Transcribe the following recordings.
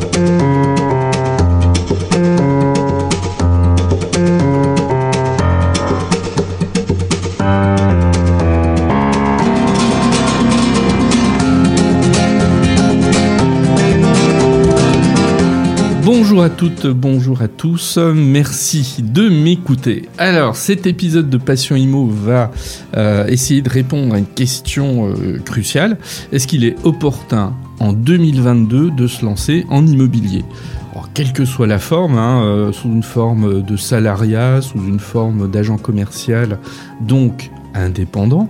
Bonjour à toutes, bonjour à tous, merci de m'écouter. Alors cet épisode de Passion Imo va euh, essayer de répondre à une question euh, cruciale. Est-ce qu'il est opportun en 2022 de se lancer en immobilier? Quelle que soit la forme, hein, euh, sous une forme de salariat, sous une forme d'agent commercial, donc indépendant,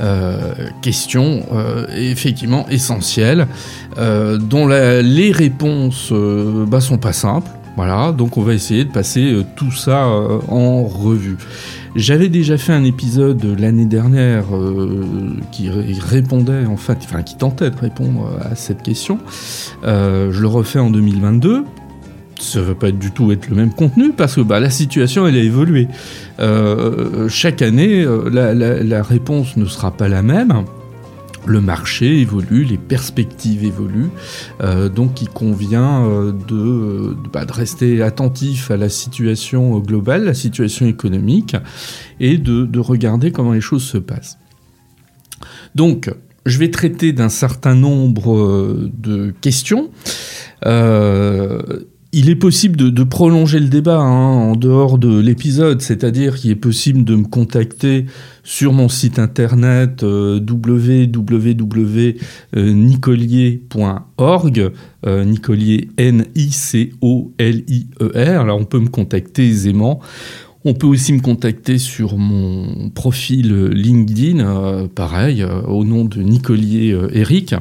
euh, question euh, effectivement essentielle, euh, dont les réponses bah, sont pas simples. Voilà, donc on va essayer de passer tout ça en revue. J'avais déjà fait un épisode l'année dernière qui répondait en fait, enfin qui tentait de répondre à cette question. je le refais en 2022 ça ne veut pas du tout être le même contenu parce que bah, la situation elle a évolué. Euh, chaque année, euh, la, réponse ne sera pas la même. Le marché évolue, les perspectives évoluent, euh, donc il convient de, bah, de, rester attentif à la situation globale, la situation économique, et de, de regarder comment les choses se passent. Donc, je vais traiter d'un certain nombre de questions. Il est possible de, prolonger le débat hein, en dehors de l'épisode, c'est-à-dire qu'il est possible de me contacter sur mon site internet euh, www.nicolier.org, euh, Nicolier N-I-C-O-L-I-E-R. Là, on peut me contacter aisément. On peut aussi me contacter sur mon profil LinkedIn, euh, pareil, au nom de Nicolier Eric.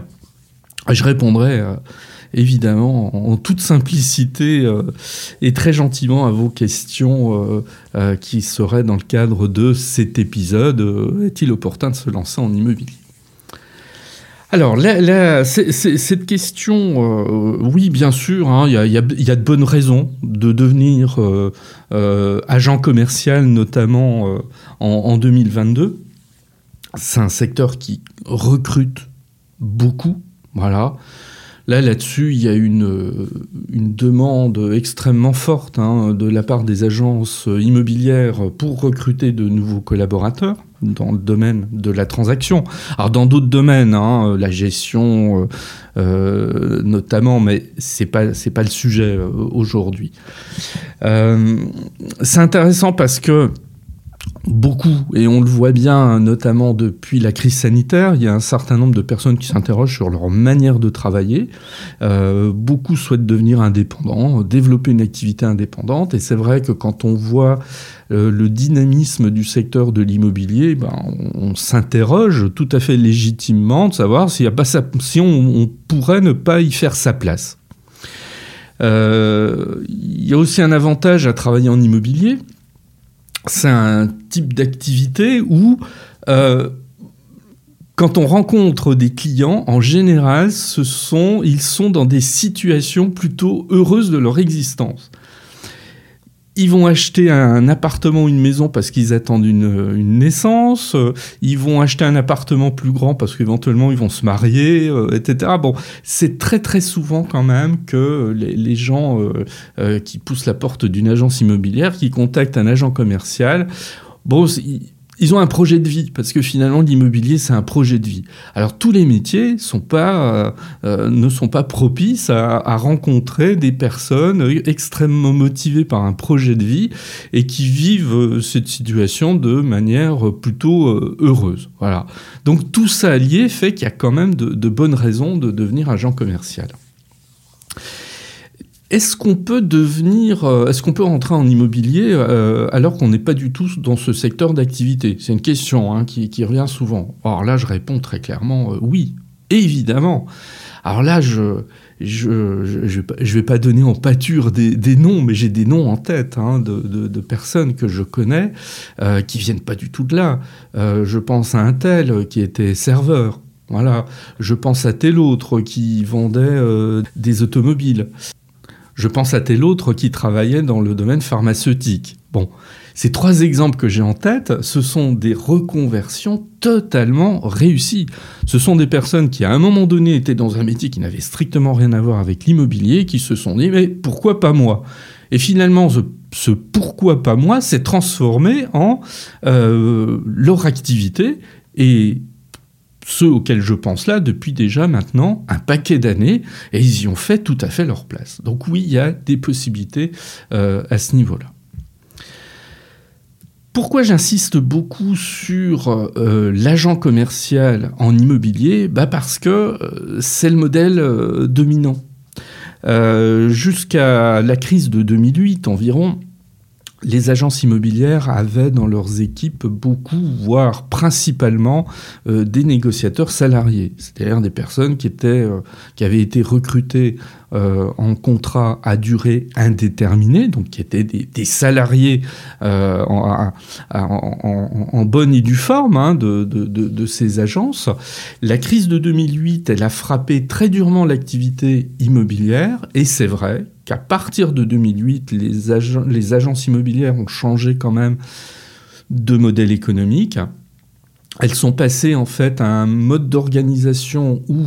Je répondrai évidemment en toute simplicité euh, et très gentiment à vos questions euh, euh, qui seraient dans le cadre de cet épisode. Est-il opportun de se lancer en immobilier? Alors, cette question, oui, bien sûr, hein, il y, a, de bonnes raisons de devenir agent commercial, notamment en, en 2022. C'est un secteur qui recrute beaucoup, voilà. Là, là-dessus, il y a une, une demande extrêmement forte hein, de la part des agences immobilières pour recruter de nouveaux collaborateurs dans le domaine de la transaction. Alors dans d'autres domaines, hein, la gestion euh, euh, notamment, mais c'est pas pas le sujet euh, aujourd'hui. c'est intéressant parce que beaucoup, et on le voit bien notamment depuis la crise sanitaire, il y a un certain nombre de personnes qui s'interrogent sur leur manière de travailler. Euh, beaucoup souhaitent devenir indépendants, développer une activité indépendante, et c'est vrai que quand on voit euh, le dynamisme du secteur de l'immobilier, ben, on, s'interroge tout à fait légitimement de savoir si, y a pas si on, pourrait ne pas y faire sa place. Euh, il y a aussi un avantage à travailler en immobilier, c'est un type d'activité où, euh, quand on rencontre des clients, en général, ils sont dans des situations plutôt heureuses de leur existence ils vont acheter un appartement ou une maison parce qu'ils attendent une, naissance, ils vont acheter un appartement plus grand parce qu'éventuellement ils vont se marier, euh, etc. Bon, c'est très très souvent quand même que les, gens euh, euh, qui poussent la porte d'une agence immobilière, qui contactent un agent commercial, bon, ils ont un projet de vie, parce que finalement l'immobilier c'est un projet de vie. Alors tous les métiers euh, euh, ne sont pas propices à, rencontrer des personnes extrêmement motivées par un projet de vie et qui vivent euh, cette situation de manière plutôt heureuse. Voilà. Donc tout ça allié fait qu'il y a quand même de, de bonnes raisons de devenir agent commercial. Est-ce qu'on peut devenir, euh, est-ce qu'on peut rentrer en immobilier euh, alors qu'on n'est pas du tout dans ce secteur d'activité? C'est une question hein, qui, revient souvent. Alors là, je réponds très clairement euh, oui, évidemment. Alors là, je je, vais pas donner en pâture des, noms, mais j'ai des noms en tête hein, de, personnes que je connais qui viennent pas du tout de là. je pense à un tel qui était serveur. Voilà, je pense à tel autre qui vendait des automobiles. Je pense à tel autre qui travaillait dans le domaine pharmaceutique. Bon, ces trois exemples que j'ai en tête, ce sont des reconversions totalement réussies. Ce sont des personnes qui, à un moment donné, étaient dans un métier qui n'avait strictement rien à voir avec l'immobilier, qui se sont dit, mais pourquoi pas moi? Et finalement, ce, pourquoi pas moi s'est transformé en euh, leur activité et ceux auxquels je pense là depuis déjà maintenant un paquet d'années, et ils y ont fait tout à fait leur place. Donc oui, il y a des possibilités euh, à ce niveau-là. Pourquoi j'insiste beaucoup sur euh, l'agent commercial en immobilier? Bah Parce que euh, c'est le modèle dominant. Jusqu'à la crise de 2008 environ, les agences immobilières avaient dans leurs équipes beaucoup, voire principalement, des négociateurs salariés, c'est-à-dire des personnes qui, étaient, qui avaient été recrutées euh, en contrat à durée indéterminée, donc qui étaient des, salariés euh, en, bonne et due forme hein, de, ces agences. La crise de 2008, elle a frappé très durement l'activité immobilière, et c'est vrai qu'à partir de 2008, les, les agences immobilières ont changé quand même de modèle économique. Elles sont passées en fait à un mode d'organisation où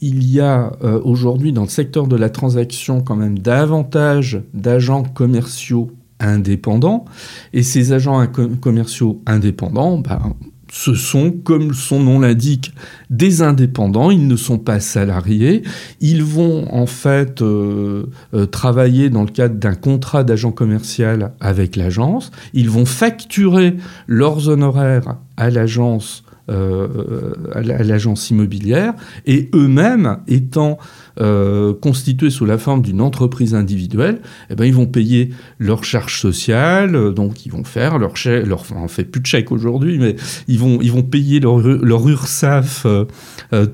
il y a euh, aujourd'hui dans le secteur de la transaction quand même davantage d'agents commerciaux indépendants. Et ces agents commerciaux indépendants, ben, ce sont, comme son nom l'indique, des indépendants, ils ne sont pas salariés, ils vont en fait euh, euh, travailler dans le cadre d'un contrat d'agent commercial avec l'agence, ils vont facturer leurs honoraires à l'agence euh, à l'agence immobilière, et eux-mêmes étant euh, constitués sous la forme d'une entreprise individuelle, eh ben, ils vont payer leurs charges sociales, euh, donc ils vont faire leur chèque, leur, enfin, on fait plus de chèques aujourd'hui, mais ils vont, ils vont payer leur, leur URSAF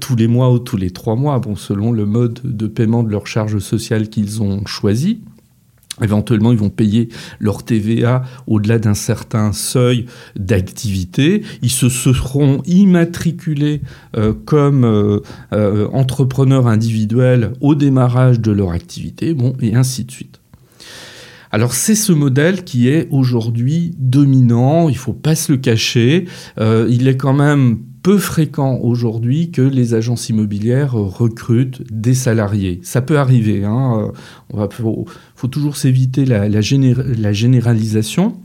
tous les mois ou tous les trois mois, bon, selon le mode de paiement de leurs charges sociales qu'ils ont choisi. Éventuellement, ils vont payer leur TVA au-delà d'un certain seuil d'activité. Ils se seront immatriculés euh, comme euh, euh, entrepreneurs individuels au démarrage de leur activité, bon, et ainsi de suite. Alors c'est ce modèle qui est aujourd'hui dominant, il faut pas se le cacher. il est quand même peu fréquent aujourd'hui que les agences immobilières recrutent des salariés. Ça peut arriver. Hein. Il faut, toujours s'éviter la, généralisation.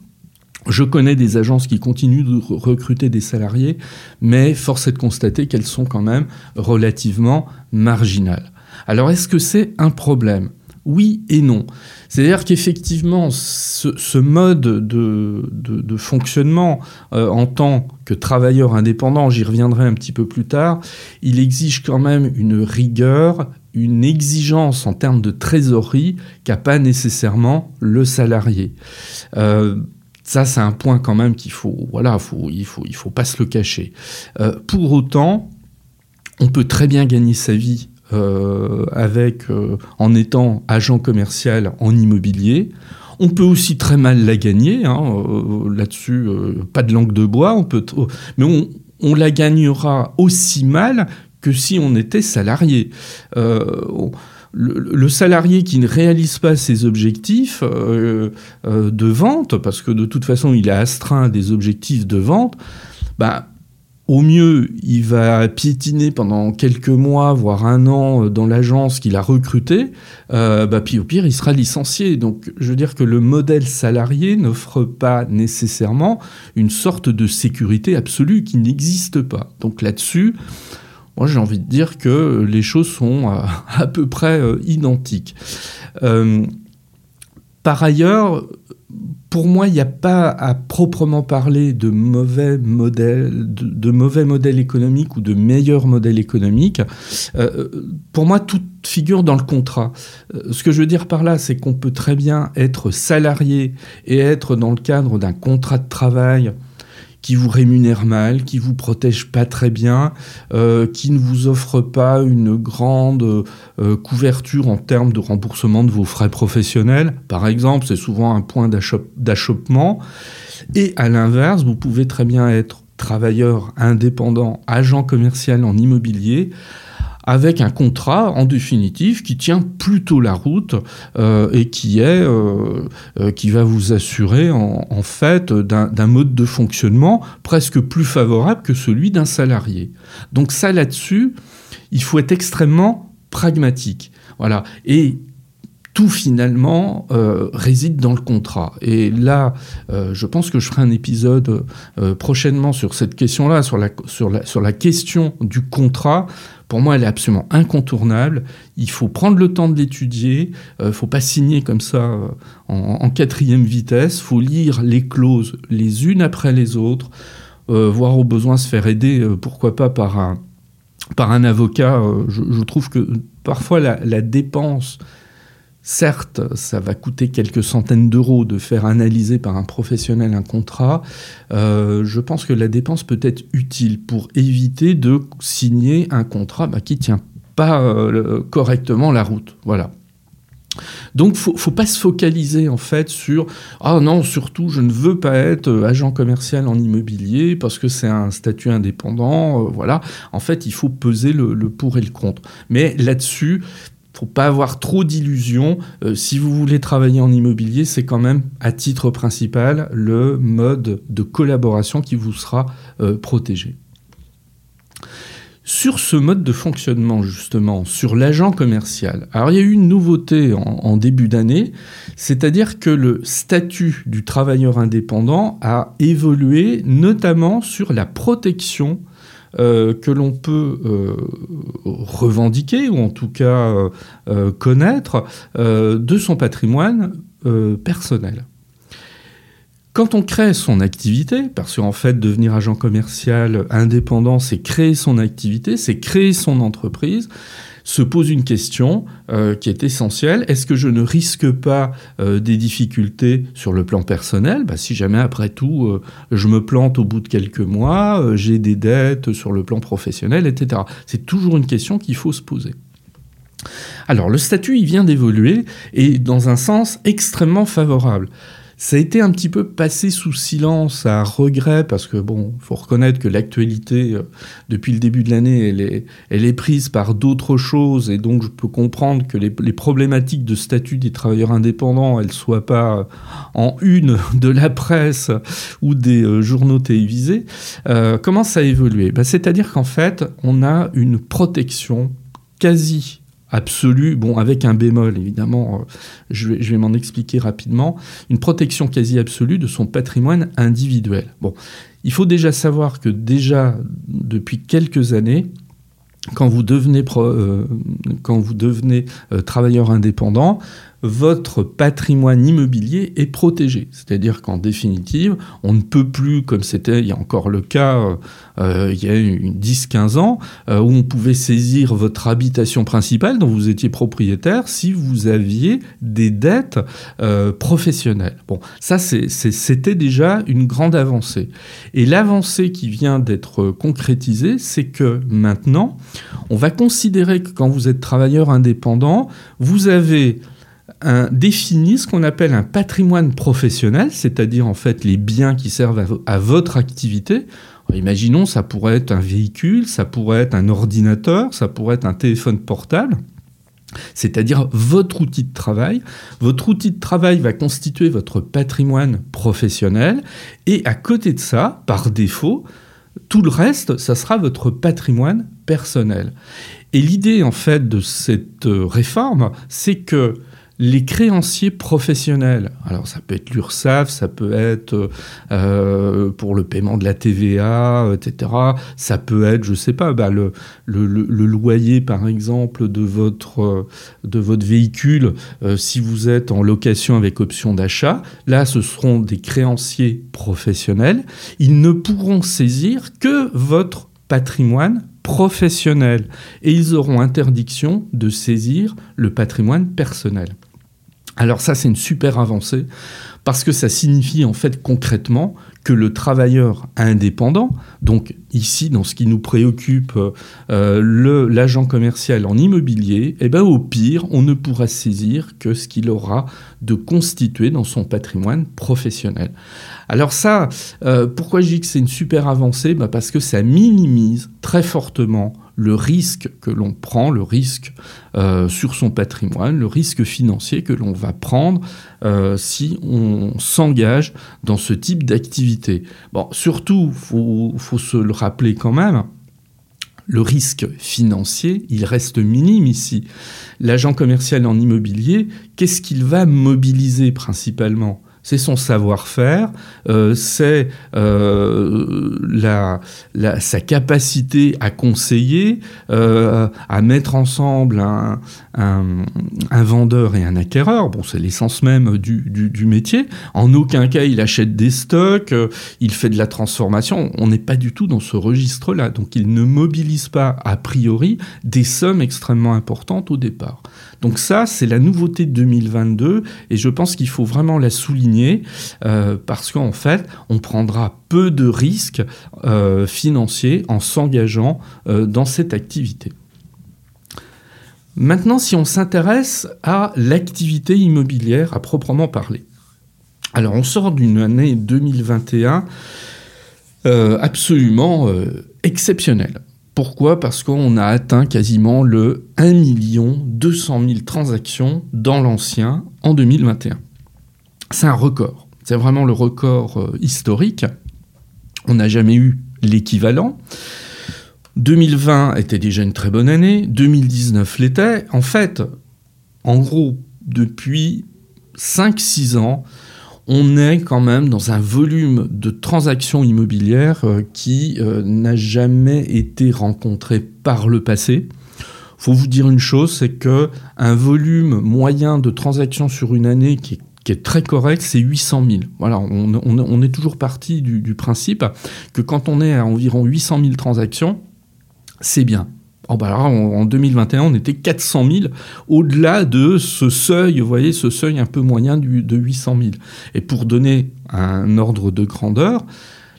Je connais des agences qui continuent de recruter des salariés, mais force est de constater qu'elles sont quand même relativement marginales. Alors est-ce que c'est un problème? Oui et non. C'est-à-dire qu'effectivement, ce, mode de, fonctionnement euh, en tant que travailleur indépendant, j'y reviendrai un petit peu plus tard, il exige quand même une rigueur, une exigence en termes de trésorerie qu'a pas nécessairement le salarié. Euh, ça, c'est un point quand même qu'il faut, voilà, il faut, faut pas se le cacher. Euh, pour autant, on peut très bien gagner sa vie euh, avec, euh, en étant agent commercial en immobilier. On peut aussi très mal la gagner, hein, euh, là-dessus, pas de langue de bois, on peut mais on, la gagnera aussi mal que si on était salarié. Le, salarié qui ne réalise pas ses objectifs de vente, parce que de toute façon il a astreint des objectifs de vente, bah, au mieux, il va piétiner pendant quelques mois, voire un an euh, dans l'agence qu'il a recrutée, euh, bah, puis au pire, il sera licencié. Donc, je veux dire que le modèle salarié n'offre pas nécessairement une sorte de sécurité absolue qui n'existe pas. Donc là-dessus, moi j'ai envie de dire que les choses sont euh, à, peu près identiques. par ailleurs, pour moi, il n'y a pas à proprement parler de mauvais modèles, de, économiques ou de meilleurs modèles économiques. Euh, pour moi, tout figure dans le contrat. Euh, ce que je veux dire par là, c'est qu'on peut très bien être salarié et être dans le cadre d'un contrat de travail qui vous rémunère mal, qui vous protège pas très bien, euh, qui ne vous offre pas une grande euh, couverture en termes de remboursement de vos frais professionnels. Par exemple, c'est souvent un point d'achoppement. Et à l'inverse, vous pouvez très bien être travailleur indépendant, agent commercial en immobilier, avec un contrat en définitive qui tient plutôt la route euh, et qui est euh, euh, qui va vous assurer en, fait d'un mode de fonctionnement presque plus favorable que celui d'un salarié. Donc ça là-dessus, il faut être extrêmement pragmatique. Voilà. Et tout finalement réside dans le contrat. Et là, je pense que je ferai un épisode prochainement sur cette question-là, sur la question du contrat. Pour moi, elle est absolument incontournable. Il faut prendre le temps de l'étudier. Il ne faut pas signer comme ça en, en, quatrième vitesse. Il faut lire les clauses les unes après les autres, voire au besoin se faire aider, pourquoi pas par un, avocat. Je, trouve que parfois la dépense Certes, ça va coûter quelques centaines d'euros de faire analyser par un professionnel un contrat. Euh, je pense que la dépense peut être utile pour éviter de signer un contrat bah, qui tient pas euh, correctement la route. Voilà. Donc, faut, faut pas se focaliser en fait sur ah non surtout je ne veux pas être euh, agent commercial en immobilier parce que c'est un statut indépendant. voilà. En fait, il faut peser le pour et le contre. Mais là-dessus, faut pas avoir trop d'illusions. Euh, si vous voulez travailler en immobilier, c'est quand même à titre principal le mode de collaboration qui vous sera euh, protégé. Sur ce mode de fonctionnement, justement, sur l'agent commercial, alors il y a eu une nouveauté en, en début d'année, c'est-à-dire que le statut du travailleur indépendant a évolué, notamment sur la protection euh, que l'on peut euh, revendiquer ou en tout cas euh, connaître de son patrimoine personnel. Quand on crée son activité, parce qu'en fait devenir agent commercial indépendant, c'est créer son activité, c'est créer son entreprise, se pose une question euh, qui est essentielle. Est-ce que je ne risque pas euh, des difficultés sur le plan personnel? Bah, Si jamais, après tout, euh, je me plante au bout de quelques mois, j'ai des dettes sur le plan professionnel, etc. C'est toujours une question qu'il faut se poser. Alors, le statut, il vient d'évoluer et dans un sens extrêmement favorable. Ça a été un petit peu passé sous silence à regret parce que bon, faut reconnaître que l'actualité euh, depuis le début de l'année, elle est, prise par d'autres choses et donc je peux comprendre que les, problématiques de statut des travailleurs indépendants, elles soient pas en une de la presse ou des euh, journaux télévisés. Euh, comment ça a évolué? Bah, C'est-à-dire qu'en fait, on a une protection quasi absolue, bon, avec un bémol évidemment, euh, je vais, je vais m'en expliquer rapidement, une protection quasi absolue de son patrimoine individuel. Bon, il faut déjà savoir que déjà depuis quelques années, quand vous devenez, euh, quand vous devenez euh, travailleur indépendant, votre patrimoine immobilier est protégé. C'est-à-dire qu'en définitive, on ne peut plus, comme c'était encore le cas euh, euh il y a 10-15 ans, euh, où on pouvait saisir votre habitation principale dont vous étiez propriétaire si vous aviez des dettes professionnelles. Bon, ça c'était déjà une grande avancée. Et l'avancée qui vient d'être concrétisée, c'est que maintenant, on va considérer que quand vous êtes travailleur indépendant, vous avez un, définit ce qu'on appelle un patrimoine professionnel, c'est-à-dire en fait les biens qui servent à, votre activité. Imaginons, ça pourrait être un véhicule, ça pourrait être un ordinateur, ça pourrait être un téléphone portable. C'est-à-dire votre outil de travail. Votre outil de travail va constituer votre patrimoine professionnel et à côté de ça, par défaut, tout le reste, ça sera votre patrimoine personnel. Et l'idée en fait de cette euh, réforme, c'est que les créanciers professionnels, alors ça peut être l'URSSAF, ça peut être euh, pour le paiement de la TVA, etc. Ça peut être, je sais pas, bah, le, loyer par exemple de votre, de votre véhicule euh, si vous êtes en location avec option d'achat. Là, ce seront des créanciers professionnels. Ils ne pourront saisir que votre patrimoine professionnel et ils auront interdiction de saisir le patrimoine personnel. Alors ça, c'est une super avancée parce que ça signifie en fait concrètement que le travailleur indépendant, donc ici dans ce qui nous préoccupe, euh, l'agent commercial en immobilier, eh ben au pire, on ne pourra saisir que ce qu'il aura de constitué dans son patrimoine professionnel. Alors ça, euh, pourquoi je dis que c'est une super avancée? Bah Parce que ça minimise très fortement le risque que l'on prend, le risque euh, sur son patrimoine, le risque financier que l'on va prendre euh, si on s'engage dans ce type d'activité. Bon, surtout, faut, faut se le rappeler quand même, le risque financier, il reste minime ici. L'agent commercial en immobilier, qu'est-ce qu'il va mobiliser principalement? C'est son savoir-faire, euh, c'est euh, sa capacité à conseiller, euh, à mettre ensemble un, vendeur et un acquéreur. Bon, c'est l'essence même du, métier. En aucun cas, il achète des stocks, il fait de la transformation. On n'est pas du tout dans ce registre-là. Donc, il ne mobilise pas, a priori, des sommes extrêmement importantes au départ. Donc ça, c'est la nouveauté de 2022 et je pense qu'il faut vraiment la souligner euh, parce qu'en fait, on prendra peu de risques euh, financiers en s'engageant euh, dans cette activité. Maintenant, si on s'intéresse à l'activité immobilière à proprement parler. Alors, on sort d'une année 2021 absolument exceptionnelle. Pourquoi? Parce qu'on a atteint quasiment le 1 200 000 transactions dans l'ancien en 2021. C'est un record. C'est vraiment le record euh, historique. On n'a jamais eu l'équivalent. 2020 était déjà une très bonne année, 2019 l'était. En fait, en gros, depuis 5-6 ans, on est quand même dans un volume de transactions immobilières euh, qui euh, n'a jamais été rencontré par le passé. Faut vous dire une chose, c'est que un volume moyen de transactions sur une année qui est très correct, c'est 800 000. Voilà, on, est toujours parti du, principe que quand on est à environ 800 000 transactions, c'est bien. Oh bah en 2021, on était 400 000 au-delà de ce seuil, vous voyez, ce seuil un peu moyen de 800 000. Et pour donner un ordre de grandeur,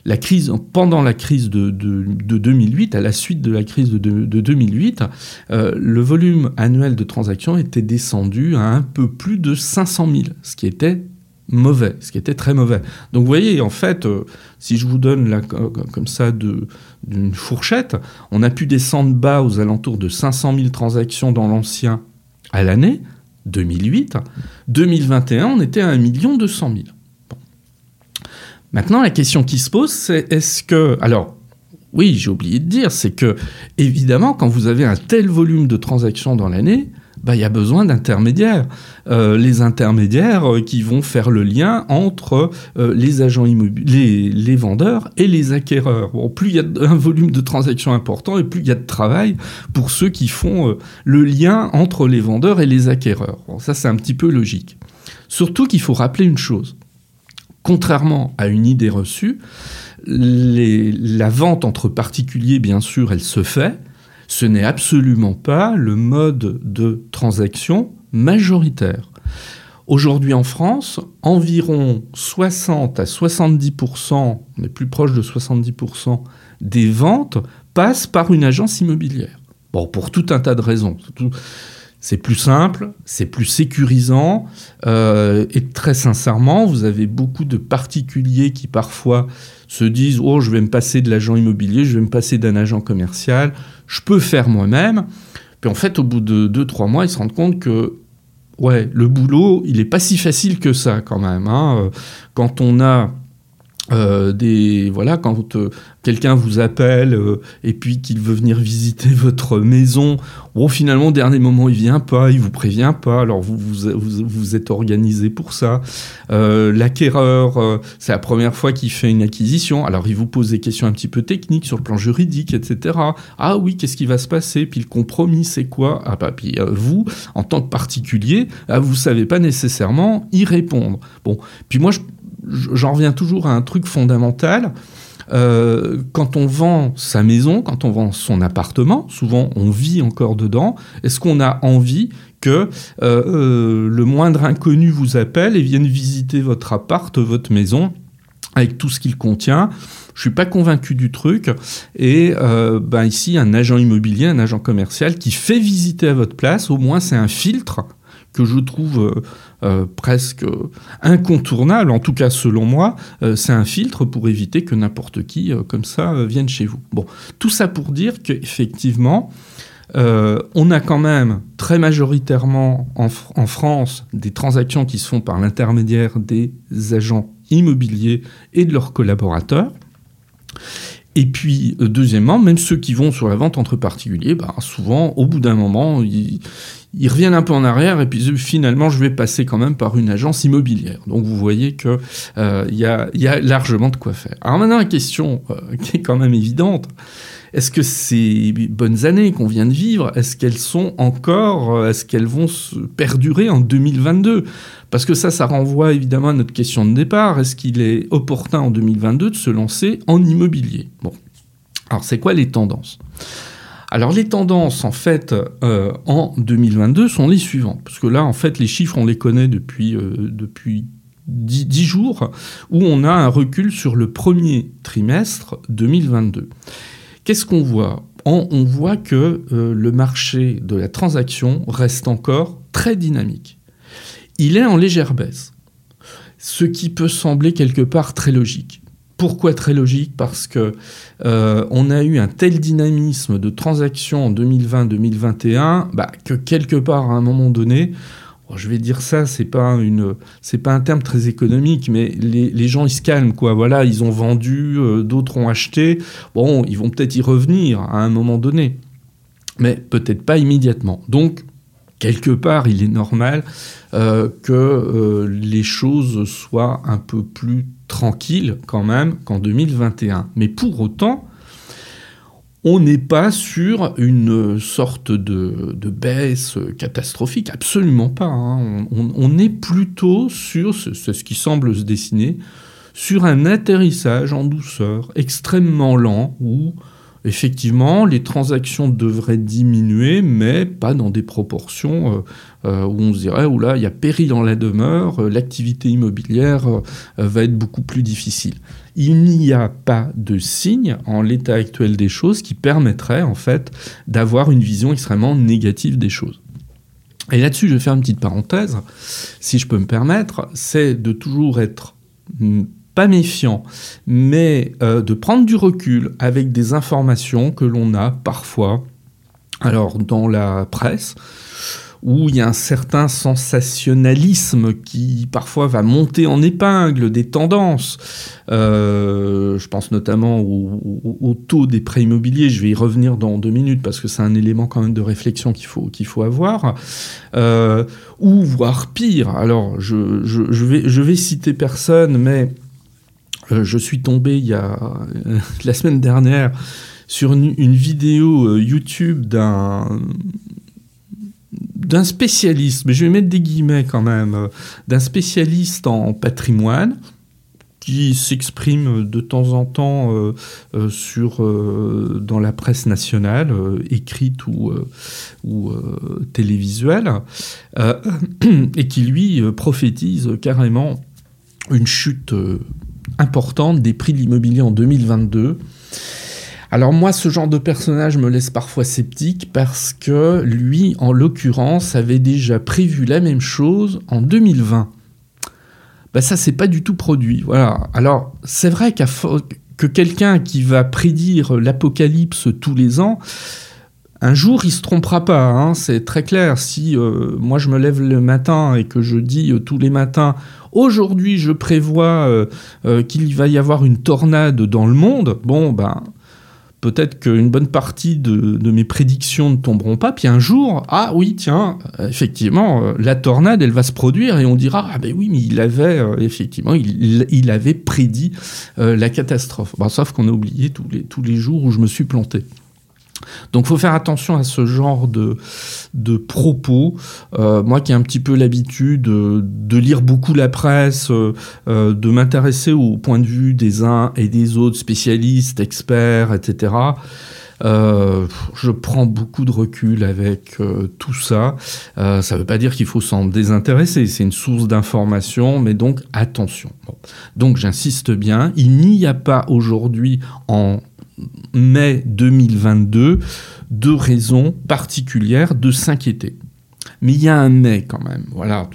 la crise, pendant la crise de, 2008, à la suite de la crise de, 2008, euh, le volume annuel de transactions était descendu à un peu plus de 500 000, ce qui était mauvais, ce qui était très mauvais. Donc vous voyez, en fait, euh, si je vous donne comme ça d'une fourchette, on a pu descendre bas aux alentours de 500 000 transactions dans l'ancien à l'année 2008. 2021, on était à 1 200 000. Maintenant, la question qui se pose, c'est est-ce que... Alors, oui, j'ai oublié de dire, c'est que, évidemment, quand vous avez un tel volume de transactions dans l'année, bah, il y a besoin d'intermédiaires. Euh, les intermédiaires euh, qui vont faire le lien entre euh, les agents immobiliers, les, vendeurs et les acquéreurs. plus il y a un volume de transactions important et plus il y a de travail pour ceux qui font le lien entre les vendeurs et les acquéreurs. ça, c'est un petit peu logique. Surtout qu'il faut rappeler une chose. Contrairement à une idée reçue, la vente entre particuliers, bien sûr, elle se fait, ce n'est absolument pas le mode de transaction majoritaire. Aujourd'hui en France, environ 60 à 70%, on est plus proche de 70% des ventes passent par une agence immobilière. Bon, pour tout un tas de raisons. C'est plus simple, c'est plus sécurisant, euh, et très sincèrement, vous avez beaucoup de particuliers qui parfois se disent Oh, je vais me passer de l'agent immobilier, je vais me passer d'un agent commercial, je peux faire moi-même. Puis en fait, au bout de 2-3 mois, ils se rendent compte que ouais, le boulot, il n'est pas si facile que ça quand même. Hein. Quand on a euh, des voilà quand euh, quelqu'un vous appelle euh, et puis qu'il veut venir visiter votre maison bon finalement dernier moment il vient pas il vous prévient pas alors vous vous, vous, êtes organisé pour ça. L'acquéreur c'est la première fois qu'il fait une acquisition alors il vous pose des questions un petit peu techniques sur le plan juridique etc ah oui qu'est-ce qui va se passer? Puis le compromis c'est quoi? Ah bah puis vous en tant que particulier ah, vous savez pas nécessairement y répondre. Bon puis moi je j'en reviens toujours à un truc fondamental. Euh, quand on vend sa maison, quand on vend son appartement, souvent on vit encore dedans, est-ce qu'on a envie que euh, euh, le moindre inconnu vous appelle et vienne visiter votre appart, votre maison avec tout ce qu'il contient? Je suis pas convaincu du truc. Et ben ici, un agent immobilier, un agent commercial qui fait visiter à votre place, au moins c'est un filtre que je trouve euh, euh, presque incontournable, en tout cas selon moi, c'est un filtre pour éviter que n'importe qui, comme ça, vienne chez vous. Bon, tout ça pour dire qu'effectivement, on a quand même très majoritairement en, France des transactions qui se font par l'intermédiaire des agents immobiliers et de leurs collaborateurs. Et puis, euh, deuxièmement, même ceux qui vont sur la vente entre particuliers, bah, souvent, au bout d'un moment, ils, reviennent un peu en arrière et puis finalement, je vais passer quand même par une agence immobilière. Donc, vous voyez qu'il euh, y, a, largement de quoi faire. Alors maintenant, la question euh, qui est quand même évidente, est-ce que ces bonnes années qu'on vient de vivre, est-ce qu'elles sont encore, est-ce qu'elles vont se perdurer en 2022 parce que ça, ça renvoie évidemment à notre question de départ. Est-ce qu'il est opportun en 2022 de se lancer en immobilier? Bon. Alors, c'est quoi les tendances? Alors les tendances en fait euh, en 2022 sont les suivantes, parce que là en fait les chiffres on les connaît depuis, euh, depuis 10, jours, où on a un recul sur le premier trimestre 2022. Qu'est-ce qu'on voit? On, voit que euh, le marché de la transaction reste encore très dynamique il est en légère baisse. Ce qui peut sembler quelque part très logique. Pourquoi très logique Parce que euh, on a eu un tel dynamisme de transactions en 2020-2021 bah, que quelque part à un moment donné, je vais dire ça, c'est pas une, c'est pas un terme très économique, mais les, gens ils se calment quoi. Voilà, ils ont vendu, euh, d'autres ont acheté. Bon, ils vont peut-être y revenir à un moment donné, mais peut-être pas immédiatement. Donc quelque part, il est normal euh, que les choses soient un peu plus tranquilles quand même qu'en 2021. Mais pour autant, on n'est pas sur une sorte de, baisse catastrophique, absolument pas. Hein. On, est plutôt sur, c'est ce qui semble se dessiner, sur un atterrissage en douceur extrêmement lent où effectivement, les transactions devraient diminuer, mais pas dans des proportions euh, euh, où on se dirait, là, il y a péril dans la demeure, euh, l'activité immobilière va être beaucoup plus difficile. Il n'y a pas de signe en l'état actuel des choses qui permettrait en fait d'avoir une vision extrêmement négative des choses. Et là-dessus, je vais faire une petite parenthèse, si je peux me permettre, c'est de toujours être pas méfiant, mais euh, de prendre du recul avec des informations que l'on a parfois, alors dans la presse, où il y a un certain sensationnalisme qui parfois va monter en épingle des tendances. Euh, je pense notamment au, taux des prêts immobiliers, je vais y revenir dans deux minutes parce que c'est un élément quand même de réflexion qu'il faut, faut avoir. Euh, ou voire pire, alors je, je, je, vais, je vais citer personne, mais euh, je suis tombé il y a euh, la semaine dernière sur une, vidéo euh, YouTube d'un d'un spécialiste, mais je vais mettre des guillemets quand même, d'un spécialiste en patrimoine qui s'exprime de temps en temps sur, dans la presse nationale, écrite ou, ou télévisuelle, et qui lui prophétise carrément une chute importante des prix de l'immobilier en 2022. Alors moi, ce genre de personnage me laisse parfois sceptique parce que lui, en l'occurrence, avait déjà prévu la même chose en 2020. Ben ça, c'est pas du tout produit. Voilà. Alors, c'est vrai que quelqu'un qui va prédire l'apocalypse tous les ans, un jour, il se trompera pas, hein, c'est très clair. Si euh, moi je me lève le matin et que je dis euh, tous les matins, aujourd'hui je prévois euh, qu'il va y avoir une tornade dans le monde, bon ben peut-être qu'une bonne partie de, mes prédictions ne tomberont pas, puis un jour, ah oui, tiens, effectivement, la tornade, elle va se produire, et on dira, ah ben oui, mais il avait, effectivement, il, avait prédit la catastrophe. sauf qu'on a oublié tous les, tous les jours où je me suis planté. Donc, faut faire attention à ce genre de, de propos. Euh, moi, qui ai un petit peu l'habitude de, lire beaucoup la presse, euh, euh, de m'intéresser au point de vue des uns et des autres spécialistes, experts, etc. Je prends beaucoup de recul avec tout ça. Ça ne veut pas dire qu'il faut s'en désintéresser. C'est une source d'information, mais donc attention. Donc j'insiste bien, il n'y a pas aujourd'hui en mai 2022 de raison particulière de s'inquiéter. Mais il y a un mais quand même. Voilà,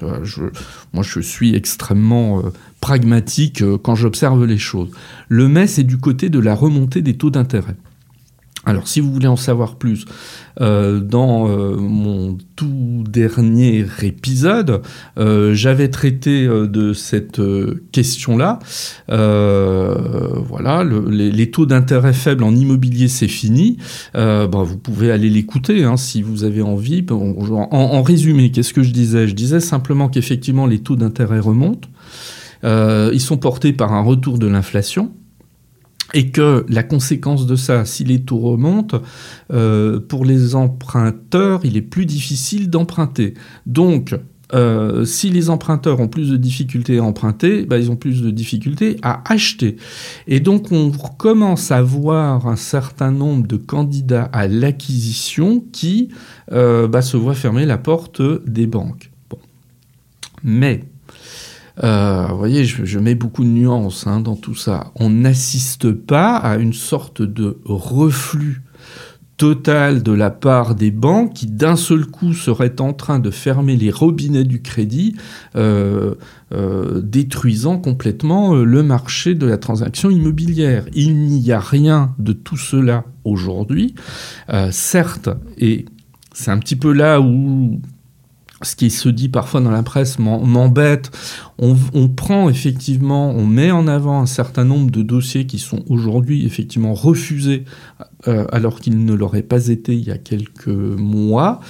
moi je suis extrêmement pragmatique quand j'observe les choses. Le mais, c'est du côté de la remontée des taux d'intérêt. Alors, si vous voulez en savoir plus, euh, dans euh, mon tout dernier épisode, euh, j'avais traité de cette question-là. voilà, les, taux d'intérêt faibles en immobilier, c'est fini. Bah, vous pouvez aller l'écouter hein, si vous avez envie. En, en résumé, qu'est-ce que je disais? Je disais simplement qu'effectivement, les taux d'intérêt remontent. ils sont portés par un retour de l'inflation et que la conséquence de ça, si les taux remontent, euh, pour les emprunteurs, il est plus difficile d'emprunter. Donc, euh, si les emprunteurs ont plus de difficultés à emprunter, bah, ils ont plus de difficultés à acheter. Et donc on commence à voir un certain nombre de candidats à l'acquisition qui euh, bah, se voient fermer la porte des banques. Mais euh, vous voyez, je, mets beaucoup de nuances hein, dans tout ça. On n'assiste pas à une sorte de reflux total de la part des banques qui d'un seul coup seraient en train de fermer les robinets du crédit, euh, euh, détruisant complètement le marché de la transaction immobilière. Il n'y a rien de tout cela aujourd'hui. certes, et c'est un petit peu là où ce qui se dit parfois dans la presse m'embête. On, prend effectivement, on met en avant un certain nombre de dossiers qui sont aujourd'hui effectivement refusés euh, alors qu'ils ne l'auraient pas été il y a quelques mois.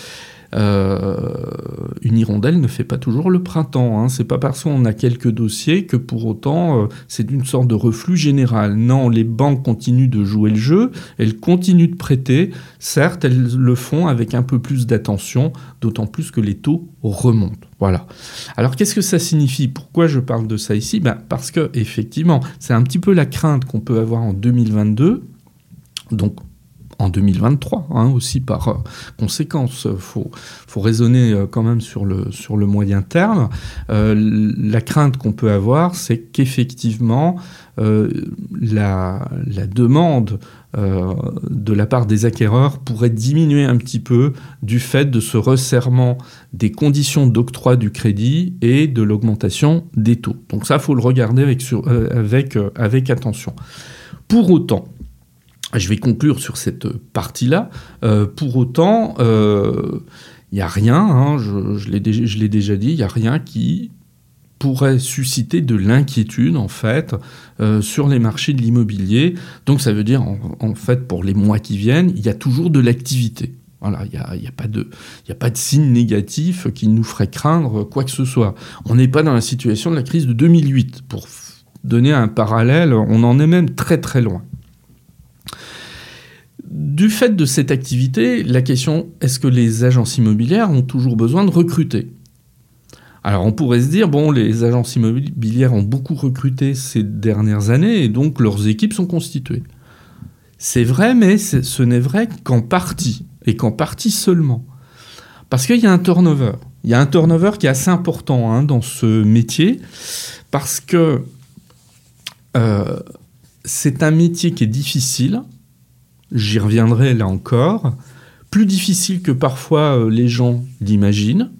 Euh, une hirondelle ne fait pas toujours le printemps. Hein. C'est pas parce qu'on a quelques dossiers que pour autant euh, c'est une sorte de reflux général. Non, les banques continuent de jouer le jeu, elles continuent de prêter. Certes, elles le font avec un peu plus d'attention, d'autant plus que les taux remontent. Voilà. Alors qu'est-ce que ça signifie? Pourquoi je parle de ça ici? Ben, Parce que effectivement, c'est un petit peu la crainte qu'on peut avoir en 2022. Donc en 2023 hein, aussi par euh, conséquence. Il faut, raisonner euh, quand même sur le, moyen terme. Euh, la crainte qu'on peut avoir, c'est qu'effectivement, la, demande de la part des acquéreurs pourrait diminuer un petit peu du fait de ce resserrement des conditions d'octroi du crédit et de l'augmentation des taux. Donc ça, faut le regarder avec attention. Pour autant, je vais conclure sur cette partie-là. Euh, pour autant, il euh, n'y a rien, hein, je, l'ai déjà dit, il n'y a rien qui pourrait susciter de l'inquiétude en fait euh, sur les marchés de l'immobilier. Donc ça veut dire en, fait pour les mois qui viennent, il y a toujours de l'activité. Voilà, il n'y a, a pas de signe négatif qui nous ferait craindre quoi que ce soit. On n'est pas dans la situation de la crise de 2008. Pour donner un parallèle, on en est même très très loin. Du fait de cette activité, la question est-ce que les agences immobilières ont toujours besoin de recruter? Alors on pourrait se dire, bon, les agences immobilières ont beaucoup recruté ces dernières années et donc leurs équipes sont constituées. C'est vrai, mais ce n'est vrai qu'en partie, et qu'en partie seulement. Parce qu'il y a un turnover. Il y a un turnover qui est assez important hein, dans ce métier, parce que euh, c'est un métier qui est difficile, j'y reviendrai là encore, plus difficile que parfois euh, les gens l'imaginent.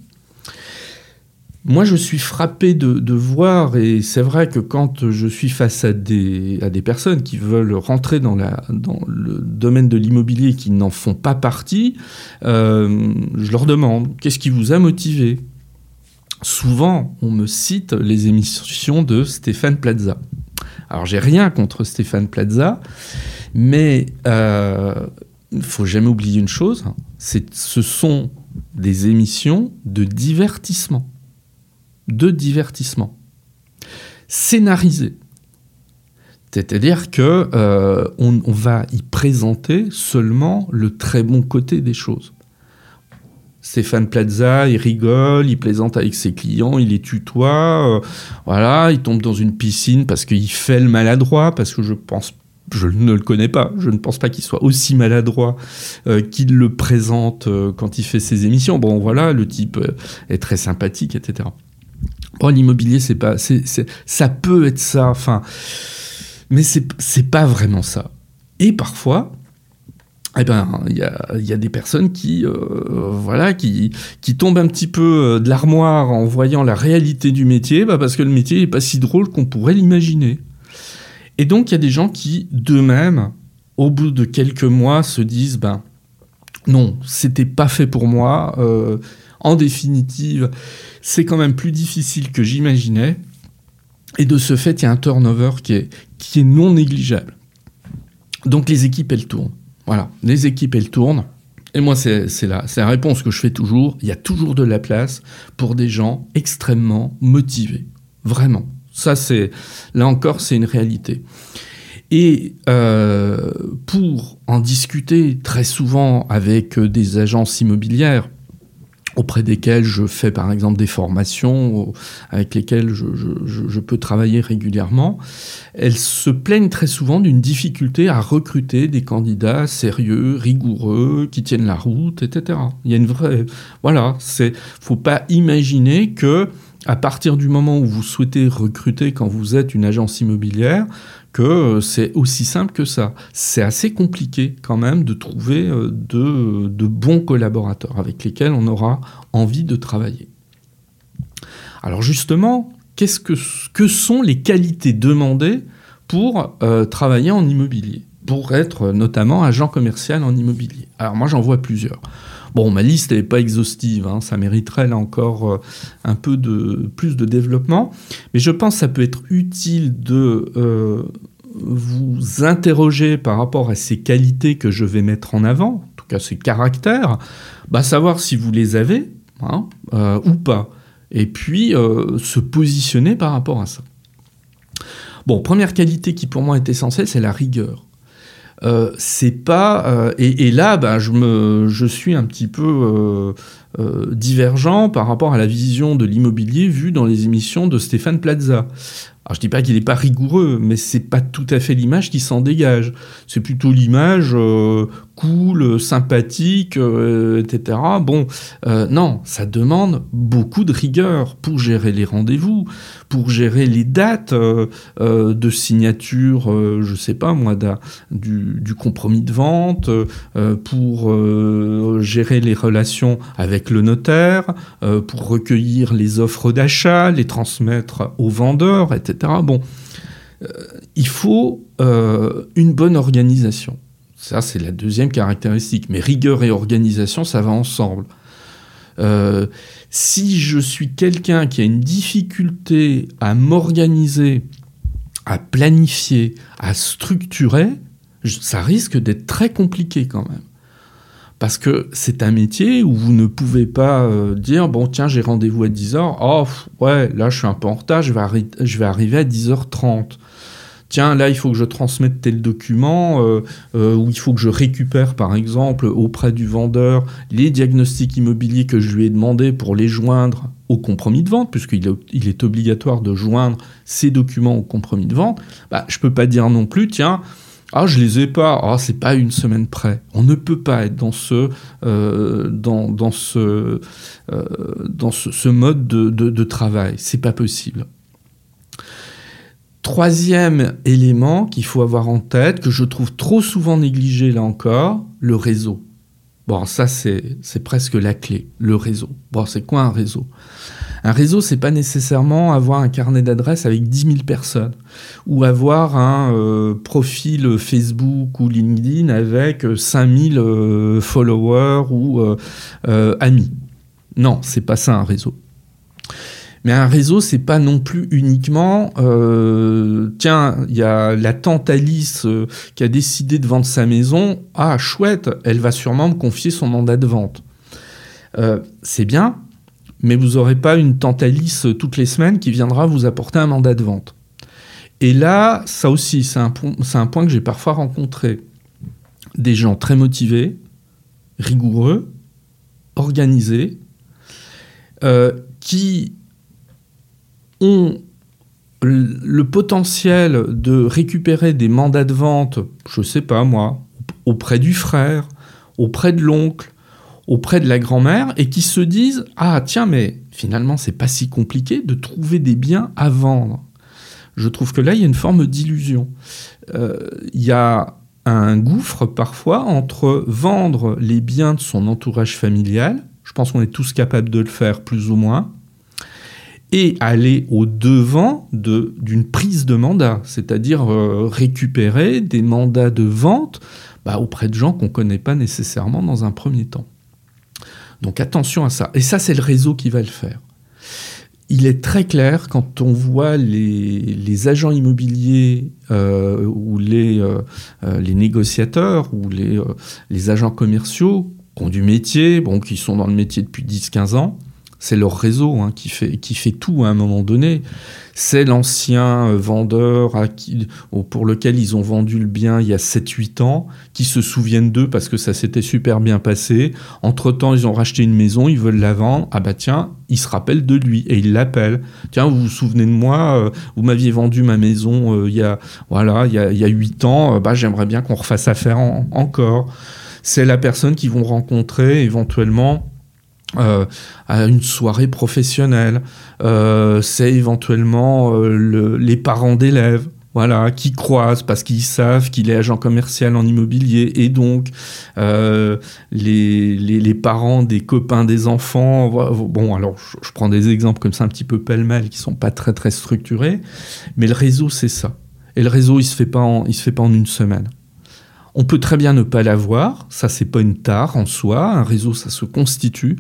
Moi, je suis frappé de, voir, et c'est vrai que quand je suis face à des, à des personnes qui veulent rentrer dans, la, dans le domaine de l'immobilier qui n'en font pas partie, euh, je leur demande qu'est-ce qui vous a motivé? Souvent, on me cite les émissions de Stéphane Plaza. Alors, j'ai rien contre Stéphane Plaza, mais il euh, ne faut jamais oublier une chose, ce sont des émissions de divertissement. De divertissement. Scénarisé. C'est-à-dire que euh, on, va y présenter seulement le très bon côté des choses. Stéphane Plaza, il rigole, il plaisante avec ses clients, il les tutoie, euh, voilà, il tombe dans une piscine parce qu'il fait le maladroit, parce que je pense je ne le connais pas. Je ne pense pas qu'il soit aussi maladroit euh, qu'il le présente euh, quand il fait ses émissions. Bon, voilà, le type euh, est très sympathique, etc. Bon, l'immobilier, c'est pas, c'est, ça peut être ça, enfin, mais c'est, c'est pas vraiment ça. Et parfois, eh ben, il y a, des personnes qui, voilà, qui, qui tombent un petit peu de l'armoire en voyant la réalité du métier, bah parce que le métier n'est pas si drôle qu'on pourrait l'imaginer. Et donc, il y a des gens qui, d'eux-mêmes, au bout de quelques mois, se disent ben non, c'était pas fait pour moi. Euh, en définitive, c'est quand même plus difficile que j'imaginais. Et de ce fait, il y a un turnover qui est, non négligeable. Donc les équipes, elles tournent. Voilà, les équipes, elles tournent. Et moi, c'est la réponse que je fais toujours. Il y a toujours de la place pour des gens extrêmement motivés. Vraiment. Ça, c'est là encore, c'est une réalité. Et euh, pour en discuter très souvent avec des agences immobilières, auprès desquelles je fais par exemple des formations, avec lesquelles je, je, peux travailler régulièrement, elles se plaignent très souvent d'une difficulté à recruter des candidats sérieux, rigoureux, qui tiennent la route, etc. Il y a une vraie... Voilà, c'est... faut pas imaginer que à partir du moment où vous souhaitez recruter quand vous êtes une agence immobilière, que euh, c'est aussi simple que ça. C'est assez compliqué quand même de trouver euh, de, bons collaborateurs avec lesquels on aura envie de travailler. Alors justement, que sont les qualités demandées pour euh, travailler en immobilier, pour être notamment agent commercial en immobilier Alors moi j'en vois plusieurs. Bon, ma liste n'est pas exhaustive, hein, ça mériterait là encore euh, un peu de plus de développement, mais je pense que ça peut être utile de euh, vous interroger par rapport à ces qualités que je vais mettre en avant, en tout cas ces caractères, bah, savoir si vous les avez hein, euh, ou pas, et puis se positionner par rapport à ça. Bon, première qualité qui pour moi est essentielle, c'est la rigueur. Euh, c'est pas euh, et, là bah, je me je suis un petit peu euh, divergent par rapport à la vision de l'immobilier vue dans les émissions de Stéphane Plaza. Alors je dis pas qu'il n'est pas rigoureux, mais c'est pas tout à fait l'image qui s'en dégage. C'est plutôt l'image cool, sympathique, etc. Bon, non, ça demande beaucoup de rigueur pour gérer les rendez-vous, pour gérer les dates euh, euh, de signature, euh, je sais pas moi, du, compromis de vente, pour gérer les relations avec le notaire, pour recueillir les offres d'achat, les transmettre aux vendeurs, etc. Bon, il faut une bonne organisation. Ça, c'est la deuxième caractéristique. Mais rigueur et organisation, ça va ensemble. Euh, si je suis quelqu'un qui a une difficulté à m'organiser, à planifier, à structurer, ça risque d'être très compliqué quand même. Parce que c'est un métier où vous ne pouvez pas euh, dire bon tiens j'ai rendez-vous à 10h, oh ouais là je suis un peu en retard, je vais, arriver à 10h30 tiens, là, il faut que je transmette tel document, euh, euh, ou il faut que je récupère, par exemple, auprès du vendeur les diagnostics immobiliers que je lui ai demandé pour les joindre au compromis de vente, puisqu'il est, obligatoire de joindre ces documents au compromis de vente, bah, je peux pas dire non plus, tiens, ah, je les ai pas. Ah, c'est pas une semaine près. On ne peut pas être dans ce, euh, dans, dans, ce, dans ce, mode de, de, de travail. C'est pas possible. Troisième élément qu'il faut avoir en tête, que je trouve trop souvent négligé là encore, le réseau. Bon, ça c'est presque la clé, le réseau. Bon, c'est quoi un réseau? Un réseau, c'est pas nécessairement avoir un carnet d'adresses avec 10 000 personnes ou avoir un euh, profil Facebook ou LinkedIn avec 5 000 euh, followers ou euh, amis. Non, c'est pas ça un réseau. Mais un réseau, c'est pas non plus uniquement, euh, tiens, il y a la tante Alice euh, qui a décidé de vendre sa maison. Ah, chouette, elle va sûrement me confier son mandat de vente. Euh, c'est bien, mais vous n'aurez pas une tante Alice toutes les semaines qui viendra vous apporter un mandat de vente. Et là, ça aussi, c'est un, point que j'ai parfois rencontré. Des gens très motivés, rigoureux, organisés, qui ont le potentiel de récupérer des mandats de vente, je sais pas moi, auprès du frère, auprès de l'oncle, auprès de la grand-mère, et qui se disent ah tiens mais finalement c'est pas si compliqué de trouver des biens à vendre. Je trouve que là il y a une forme d'illusion. Euh, il y a un gouffre parfois entre vendre les biens de son entourage familial, je pense qu'on est tous capables de le faire plus ou moins, et aller au devant d'une prise de mandat, c'est-à-dire euh, récupérer des mandats de vente bah, auprès de gens qu'on ne connaît pas nécessairement dans un premier temps. Donc attention à ça. Et ça, c'est le réseau qui va le faire. Il est très clair quand on voit les, agents immobiliers euh, ou les, euh, les, négociateurs ou les, les agents commerciaux qui ont du métier, bon, qui sont dans le métier depuis 10-15 ans, c'est leur réseau hein, qui, fait, qui fait tout à un moment donné. C'est l'ancien euh, vendeur à qui, pour lequel ils ont vendu le bien il y a 7-8 ans, qui se souviennent d'eux parce que ça s'était super bien passé. Entre-temps, ils ont racheté une maison, ils veulent la vendre. Ah bah tiens, ils se rappellent de lui et ils l'appellent. Tiens, vous vous souvenez de moi euh, Vous m'aviez vendu ma maison euh, il, y a, voilà, il, y a, il y a 8 ans. bah, J'aimerais bien qu'on refasse affaire encore. C'est la personne qu'ils vont rencontrer éventuellement euh, à une soirée professionnelle. Euh, c'est éventuellement euh, les parents d'élèves. Voilà, qui croisent parce qu'ils savent qu'il est agent commercial en immobilier et donc les, les, parents des copains des enfants. Bon, alors je, prends des exemples comme ça un petit peu pêle-mêle qui sont pas très très structurés, mais le réseau c'est ça. Et le réseau il se fait pas il se fait pas en une semaine. On peut très bien ne pas l'avoir, ça c'est pas une tare en soi, un réseau ça se constitue,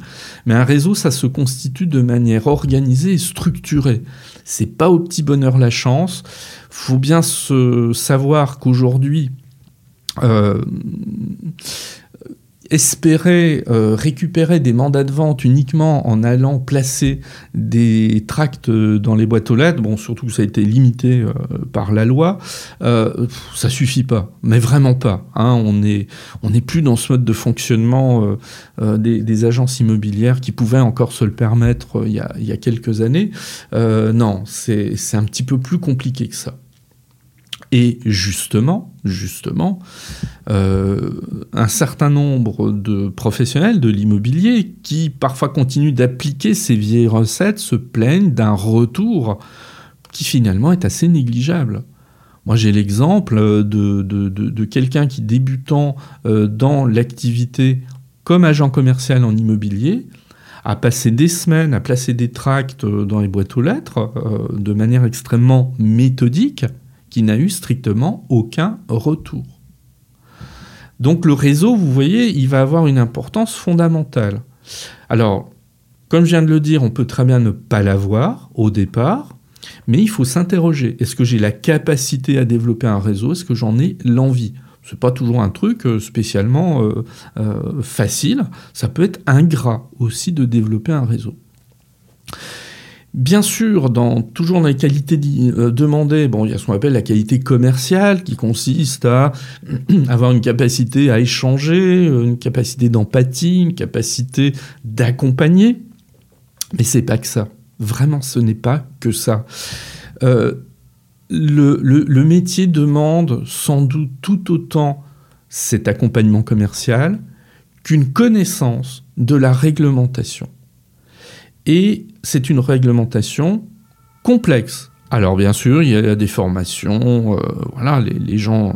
mais un réseau ça se constitue de manière organisée et structurée. C'est pas au petit bonheur la chance. Faut bien se savoir qu'aujourd'hui, euh, espérer euh, récupérer des mandats de vente uniquement en allant placer des tracts dans les boîtes aux lettres, bon, surtout que ça a été limité euh, par la loi, euh, ça suffit pas, mais vraiment pas. Hein. on n'est on est plus dans ce mode de fonctionnement des, des, agences immobilières qui pouvaient encore se le permettre il y, a, il y a quelques années. non, c'est un petit peu plus compliqué que ça. Et justement, justement, euh, un certain nombre de professionnels de l'immobilier qui parfois continuent d'appliquer ces vieilles recettes se plaignent d'un retour qui finalement est assez négligeable. Moi, j'ai l'exemple de, quelqu'un qui, débutant euh, dans l'activité comme agent commercial en immobilier, a passé des semaines à placer des tracts dans les boîtes aux lettres euh, de manière extrêmement méthodique qui n'a eu strictement aucun retour. Donc le réseau, vous voyez, il va avoir une importance fondamentale. Alors, comme je viens de le dire, on peut très bien ne pas l'avoir au départ, mais il faut s'interroger. Est-ce que j'ai la capacité à développer un réseau? Est-ce que j'en ai l'envie? N'est pas toujours un truc euh, spécialement euh, euh, facile. Ça peut être ingrat aussi de développer un réseau. Bien sûr, dans, toujours dans les qualités euh, demandées, bon, il y a ce qu'on appelle la qualité commerciale qui consiste à avoir une capacité à échanger, une capacité d'empathie, une capacité d'accompagner. Mais c'est pas que ça. Vraiment, ce n'est pas que ça. Euh, le, le, métier demande sans doute tout autant cet accompagnement commercial qu'une connaissance de la réglementation. Et c'est une réglementation complexe. Alors bien sûr, il y a des formations, euh, voilà, les, gens,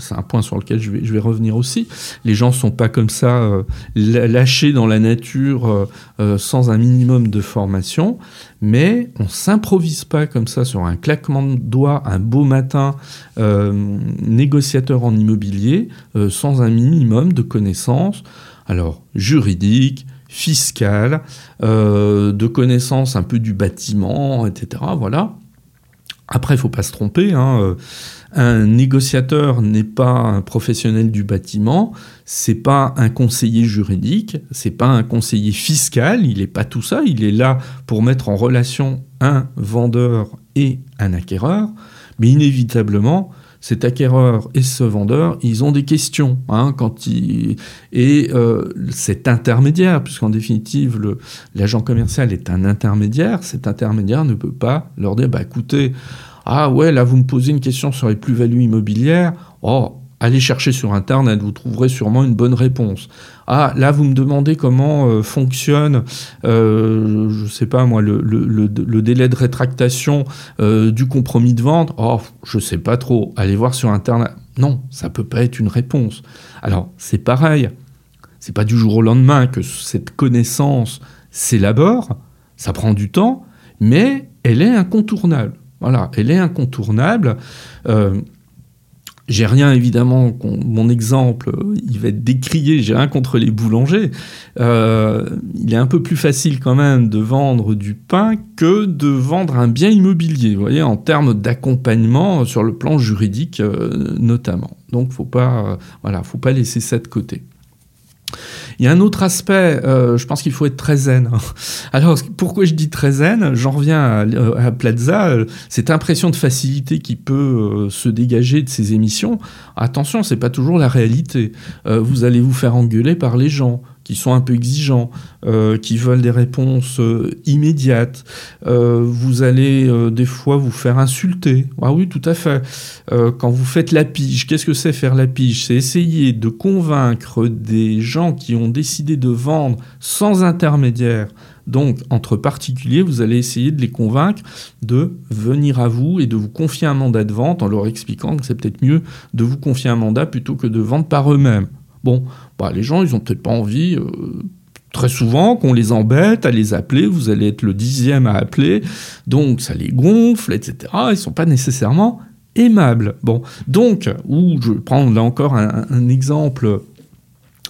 c'est un point sur lequel je vais, revenir aussi, les gens sont pas comme ça euh, lâchés dans la nature euh, sans un minimum de formation, mais on s'improvise pas comme ça sur un claquement de doigts un beau matin, négociateur en immobilier, sans un minimum de connaissances, alors juridiques, fiscale, euh, de connaissance un peu du bâtiment, etc. Voilà. Après, il faut pas se tromper. Hein, euh, un négociateur n'est pas un professionnel du bâtiment, c'est pas un conseiller juridique, c'est pas un conseiller fiscal. Il n'est pas tout ça. Il est là pour mettre en relation un vendeur et un acquéreur. Mais inévitablement, cet acquéreur et ce vendeur, ils ont des questions. Hein, quand ils... Et euh, cet intermédiaire, puisqu'en définitive, l'agent commercial est un intermédiaire, cet intermédiaire ne peut pas leur dire, bah, écoutez, Ah ouais, là vous me posez une question sur les plus-values immobilières. Oh, allez chercher sur Internet, vous trouverez sûrement une bonne réponse. Ah, là, vous me demandez comment euh, fonctionne, euh, je sais pas moi, le, délai de rétractation euh, du compromis de vente. Oh, je sais pas trop. Allez voir sur Internet. Non, ça peut pas être une réponse. Alors, c'est pareil. C'est pas du jour au lendemain que cette connaissance s'élabore. Ça prend du temps, mais elle est incontournable. Voilà, elle est incontournable. Euh, j'ai rien évidemment, mon exemple, il va être décrié, j'ai rien contre les boulangers. Euh, il est un peu plus facile quand même de vendre du pain que de vendre un bien immobilier, vous voyez, en termes d'accompagnement sur le plan juridique euh, notamment. Donc faut pas, voilà, faut pas laisser ça de côté. Il y a un autre aspect, euh, je pense qu'il faut être très zen. Alors, pourquoi je dis très zen? J'en reviens à, à Plaza, euh, cette impression de facilité qui peut euh, se dégager de ces émissions. Attention, c'est pas toujours la réalité. vous allez vous faire engueuler par les gens qui sont un peu exigeants, euh, qui veulent des réponses euh, immédiates. Euh, vous allez des fois vous faire insulter. Ah oui, tout à fait. quand vous faites la pige, qu'est-ce que c'est faire la pige? C'est essayer de convaincre des gens qui ont décidé de vendre sans intermédiaire. Donc, entre particuliers, vous allez essayer de les convaincre de venir à vous et de vous confier un mandat de vente en leur expliquant que c'est peut-être mieux de vous confier un mandat plutôt que de vendre par eux-mêmes. Bon, bah, les gens, ils ont peut-être pas envie. Euh, très souvent, qu'on les embête à les appeler, vous allez être le dixième à appeler, donc ça les gonfle, etc. Ils sont pas nécessairement aimables. Bon, donc, ou je prends là encore un, exemple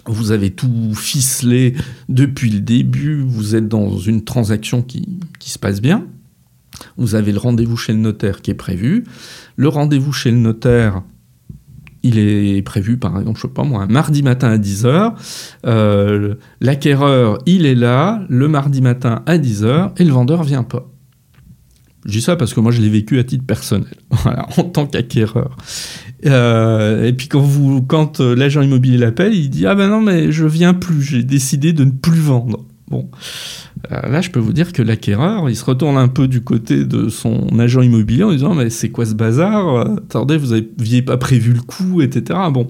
vous avez tout ficelé depuis le début, vous êtes dans une transaction qui, qui se passe bien, vous avez le rendez-vous chez le notaire qui est prévu, le rendez-vous chez le notaire, il est prévu, par exemple, je sais pas moi, un mardi matin à 10h. Euh, l'acquéreur, il est là le mardi matin à 10h et le vendeur vient pas. Je dis ça parce que moi, je l'ai vécu à titre personnel, en tant qu'acquéreur. Euh, et puis quand, vous, quand euh, l'agent immobilier l'appelle, il dit Ah ben non, mais je viens plus, j'ai décidé de ne plus vendre. Bon, euh, là, je peux vous dire que l'acquéreur, il se retourne un peu du côté de son agent immobilier en disant Mais c'est quoi ce bazar? Attendez, vous n'aviez pas prévu le coup, etc. Bon.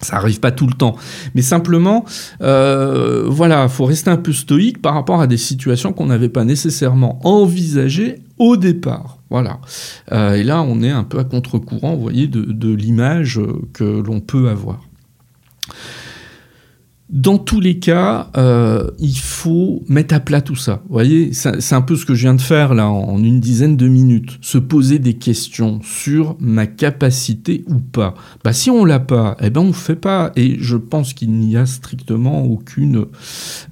Ça arrive pas tout le temps, mais simplement, euh, voilà, faut rester un peu stoïque par rapport à des situations qu'on n'avait pas nécessairement envisagées au départ. Voilà. Euh, et là, on est un peu à contre-courant, vous voyez, de l'image que l'on peut avoir. Dans tous les cas, euh, il faut mettre à plat tout ça. Vous voyez, c'est un peu ce que je viens de faire là en une dizaine de minutes. Se poser des questions sur ma capacité ou pas. Bah si on l'a pas, eh ben on fait pas. Et je pense qu'il n'y a strictement aucune,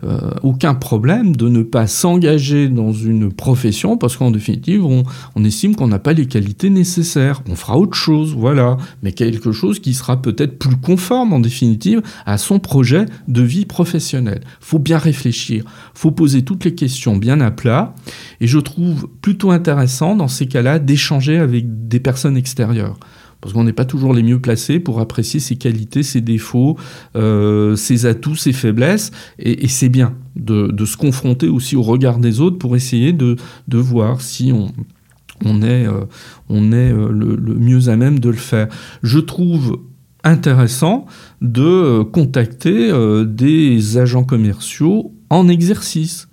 euh, aucun problème de ne pas s'engager dans une profession parce qu'en définitive, on, on estime qu'on n'a pas les qualités nécessaires. On fera autre chose, voilà, mais quelque chose qui sera peut-être plus conforme en définitive à son projet de vie professionnelle. Faut bien réfléchir, faut poser toutes les questions bien à plat, et je trouve plutôt intéressant dans ces cas-là d'échanger avec des personnes extérieures parce qu'on n'est pas toujours les mieux placés pour apprécier ses qualités, ses défauts, euh, ses atouts, ses faiblesses, et, c'est bien de, se confronter aussi au regard des autres pour essayer de, voir si on, est, euh, on est euh, le, le, mieux à même de le faire. Je trouve intéressant de euh, contacter euh, des agents commerciaux en exercice.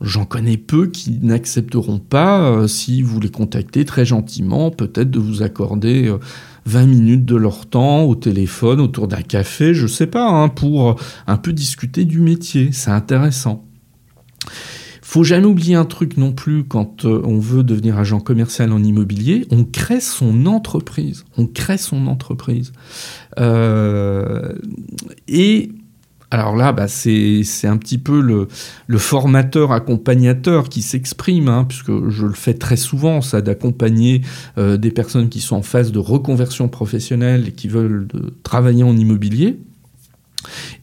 J'en connais peu qui n'accepteront pas, euh, si vous les contactez très gentiment, peut-être de vous accorder 20 minutes de leur temps au téléphone, autour d'un café, je sais pas, hein, pour un peu discuter du métier. C'est intéressant. Faut jamais oublier un truc non plus quand euh, on veut devenir agent commercial en immobilier, on crée son entreprise. On crée son entreprise. Euh, et alors là, bah, c'est un petit peu le, formateur accompagnateur qui s'exprime, hein, puisque je le fais très souvent, ça d'accompagner euh, des personnes qui sont en phase de reconversion professionnelle et qui veulent travailler en immobilier.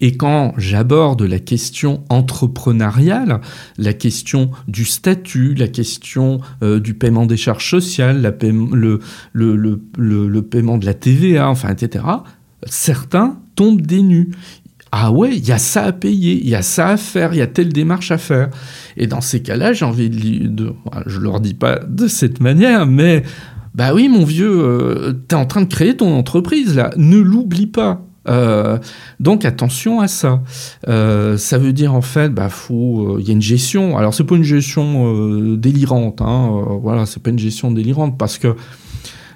Et quand j'aborde la question entrepreneuriale, la question du statut, la question euh, du paiement des charges sociales, le, paiement de la TVA, enfin, etc., certains tombent des nus. Ah ouais, il y a ça à payer, il y a ça à faire, il y a telle démarche à faire. Et dans ces cas-là, j'ai envie de, de, je leur dis pas de cette manière, mais bah oui, mon vieux, euh, tu es en train de créer ton entreprise là, ne l'oublie pas. Euh, donc attention à ça. Euh, ça veut dire en fait, bah faut, il y a une gestion. Alors c'est pas une gestion délirante, hein, voilà, c'est pas une gestion délirante parce que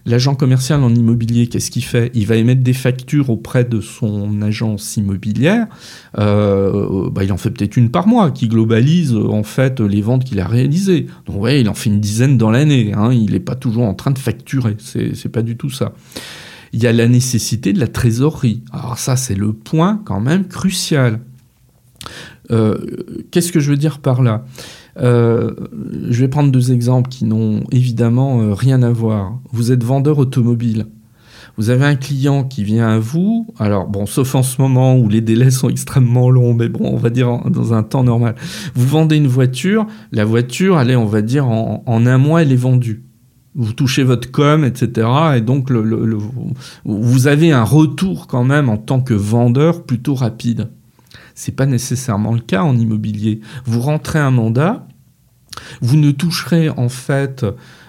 L'agent commercial en immobilier, qu'est-ce qu'il fait? Il va émettre des factures auprès de son agence immobilière. Euh, bah, il en fait peut-être une par mois, qui globalise en fait les ventes qu'il a réalisées. Donc ouais, il en fait une dizaine dans l'année. Hein. il n'est pas toujours en train de facturer. C'est pas du tout ça. Il y a la nécessité de la trésorerie. Alors ça, c'est le point quand même crucial. Euh, qu'est-ce que je veux dire par là? Euh, je vais prendre deux exemples qui n'ont évidemment euh, rien à voir. Vous êtes vendeur automobile. Vous avez un client qui vient à vous, alors bon, sauf en ce moment où les délais sont extrêmement longs, mais bon, on va dire dans un temps normal. Vous vendez une voiture, la voiture, allez, on va dire en, un mois, elle est vendue. Vous touchez votre com, etc. Et donc, vous avez un retour quand même en tant que vendeur plutôt rapide. C'est pas nécessairement le cas en immobilier. Vous rentrez un mandat, vous ne toucherez en fait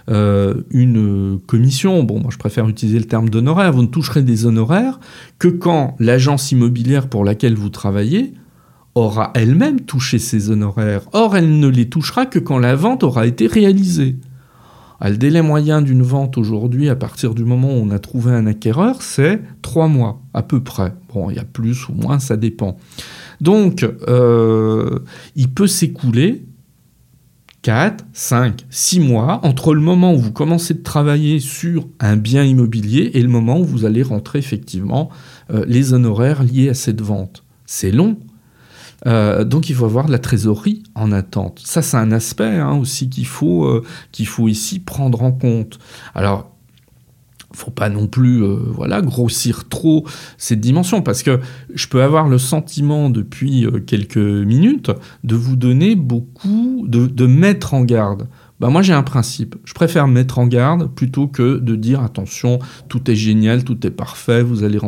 euh, une commission, bon moi je préfère utiliser le terme d'honoraire, vous ne toucherez des honoraires que quand l'agence immobilière pour laquelle vous travaillez aura elle-même touché ses honoraires. Or, elle ne les touchera que quand la vente aura été réalisée. Le délai moyen d'une vente aujourd'hui, à partir du moment où on a trouvé un acquéreur, c'est trois mois, à peu près. Bon, il y a plus ou moins, ça dépend. Donc, euh, il peut s'écouler 4, 5, 6 mois entre le moment où vous commencez de travailler sur un bien immobilier et le moment où vous allez rentrer effectivement euh, les honoraires liés à cette vente. C'est long. Euh, donc il faut avoir de la trésorerie en attente. Ça c'est un aspect hein, aussi qu'il faut, euh, qu'il faut ici prendre en compte. Alors faut pas non plus euh, voilà grossir trop cette dimension parce que je peux avoir le sentiment depuis quelques minutes de vous donner beaucoup de mettre en garde bah moi j'ai un principe. Je préfère mettre en garde plutôt que de dire attention, tout est génial, tout est parfait, vous allez,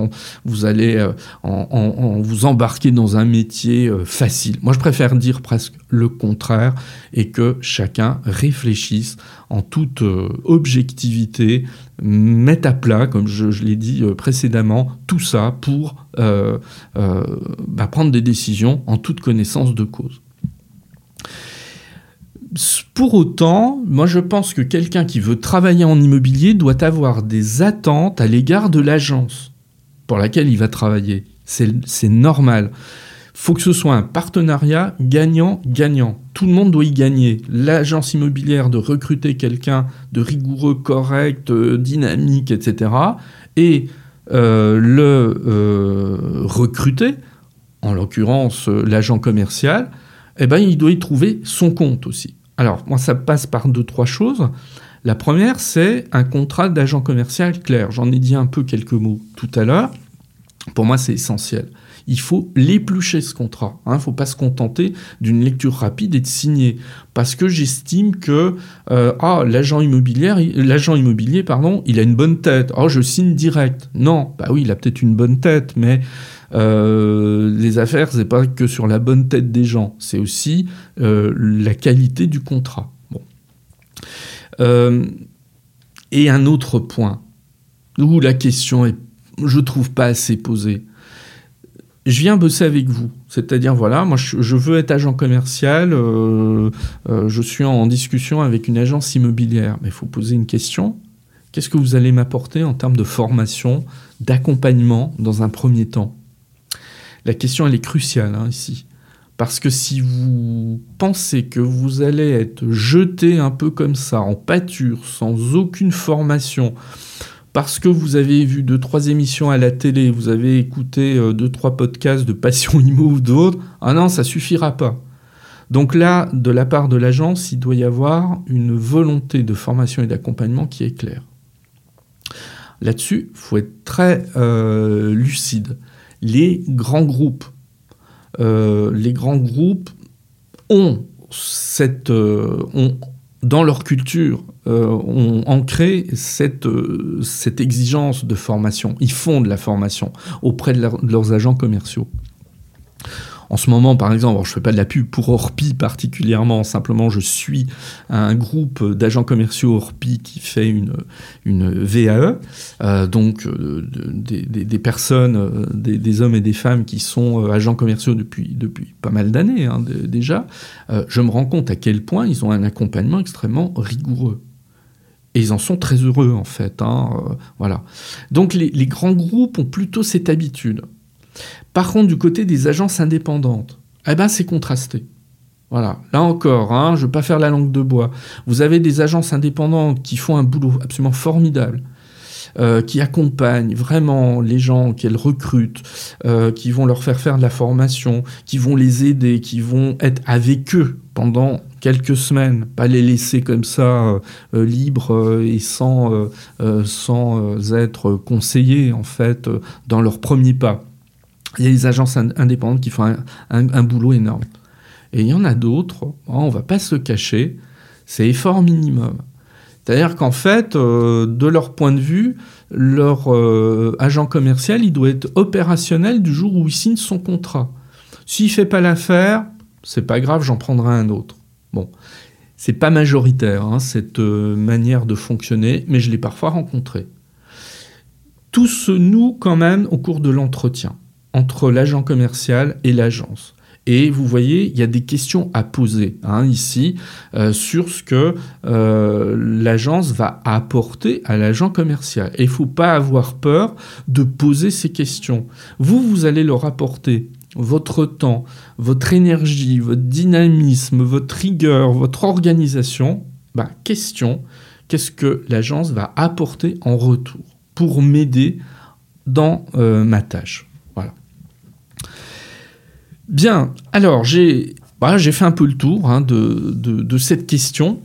vous allez euh, en, vous embarquer dans un métier euh, facile. Moi je préfère dire presque le contraire et que chacun réfléchisse en toute euh, objectivité, mette à plat, comme je, l'ai dit précédemment, tout ça pour bah, prendre des décisions en toute connaissance de cause pour autant, moi je pense que quelqu'un qui veut travailler en immobilier doit avoir des attentes à l'égard de l'agence pour laquelle il va travailler. C'est normal. faut que ce soit un partenariat gagnant-gagnant. Tout le monde doit y gagner. L'agence immobilière de recruter quelqu'un de rigoureux, correct, euh, dynamique, etc. Et euh, le euh, recruter, en l'occurrence l'agent commercial, eh ben, il doit y trouver son compte aussi. Alors, moi, ça passe par deux, trois choses. La première, c'est un contrat d'agent commercial clair. J'en ai dit un peu quelques mots tout à l'heure. Pour moi, c'est essentiel. Il faut l'éplucher ce contrat. Il hein. ne faut pas se contenter d'une lecture rapide et de signer. Parce que j'estime que euh, ah, l'agent immobilier, l'agent immobilier, pardon, il a une bonne tête. Oh, je signe direct. Non, bah oui, il a peut-être une bonne tête, mais euh, les affaires, c'est pas que sur la bonne tête des gens, c'est aussi euh, la qualité du contrat. Euh, et un autre point où la question est, je trouve pas assez posée. Je viens bosser avec vous, c'est-à-dire voilà, moi je, veux être agent commercial, je suis en discussion avec une agence immobilière, mais il faut poser une question. Qu'est-ce que vous allez m'apporter en termes de formation, d'accompagnement dans un premier temps? La question, elle est cruciale hein, ici. Parce que si vous pensez que vous allez être jeté un peu comme ça, en pâture, sans aucune formation, parce que vous avez vu deux, trois émissions à la télé, vous avez écouté euh, deux, trois podcasts de Passion Imo ou d'autres, ah non, ça suffira pas. Donc là, de la part de l'agence, il doit y avoir une volonté de formation et d'accompagnement qui est claire. Là-dessus, il faut être très euh, lucide les grands groupes. Euh, les grands groupes ont cette, euh, ont, dans leur culture, euh, ont ancré cette, cette exigence de formation. Ils font de la formation auprès de, leurs agents commerciaux. En ce moment, par exemple, je ne fais pas de la pub pour Orpi particulièrement, simplement je suis un groupe d'agents commerciaux Orpi qui fait une, une VAE, euh, donc euh, des, personnes, euh, des, hommes et des femmes qui sont agents commerciaux depuis, depuis pas mal d'années hein, déjà. je me rends compte à quel point ils ont un accompagnement extrêmement rigoureux. Et ils en sont très heureux en fait. Hein, voilà. Donc les, les grands groupes ont plutôt cette habitude. Par contre, du côté des agences indépendantes, eh ben, c'est contrasté. Voilà. Là encore, hein, je ne veux pas faire la langue de bois. Vous avez des agences indépendantes qui font un boulot absolument formidable. Euh, qui accompagnent vraiment les gens qu'elles recrutent, euh, qui vont leur faire faire de la formation, qui vont les aider, qui vont être avec eux pendant quelques semaines, pas les laisser comme ça euh, libres et sans, sans être conseillés en fait dans leurs premiers pas. Il y a des agences indépendantes qui font un, boulot énorme. Et il y en a d'autres, on va pas se cacher, c'est effort minimum. C'est-à-dire qu'en fait, euh, de leur point de vue, leur euh, agent commercial, il doit être opérationnel du jour où il signe son contrat. S'il fait pas l'affaire, c'est pas grave, j'en prendrai un autre. Bon, c'est pas majoritaire hein, cette euh, manière de fonctionner, mais je l'ai parfois rencontré. Tout se noue quand même au cours de l'entretien entre l'agent commercial et l'agence. Et vous voyez, il y a des questions à poser hein, ici euh, sur ce que euh, l'agence va apporter à l'agent commercial. Et il ne faut pas avoir peur de poser ces questions. Vous, vous allez leur apporter votre temps, votre énergie, votre dynamisme, votre rigueur, votre organisation. Bah, question, qu'est-ce que l'agence va apporter en retour pour m'aider dans euh, ma tâche? Bien, alors j'ai fait un peu le tour hein, de, cette question.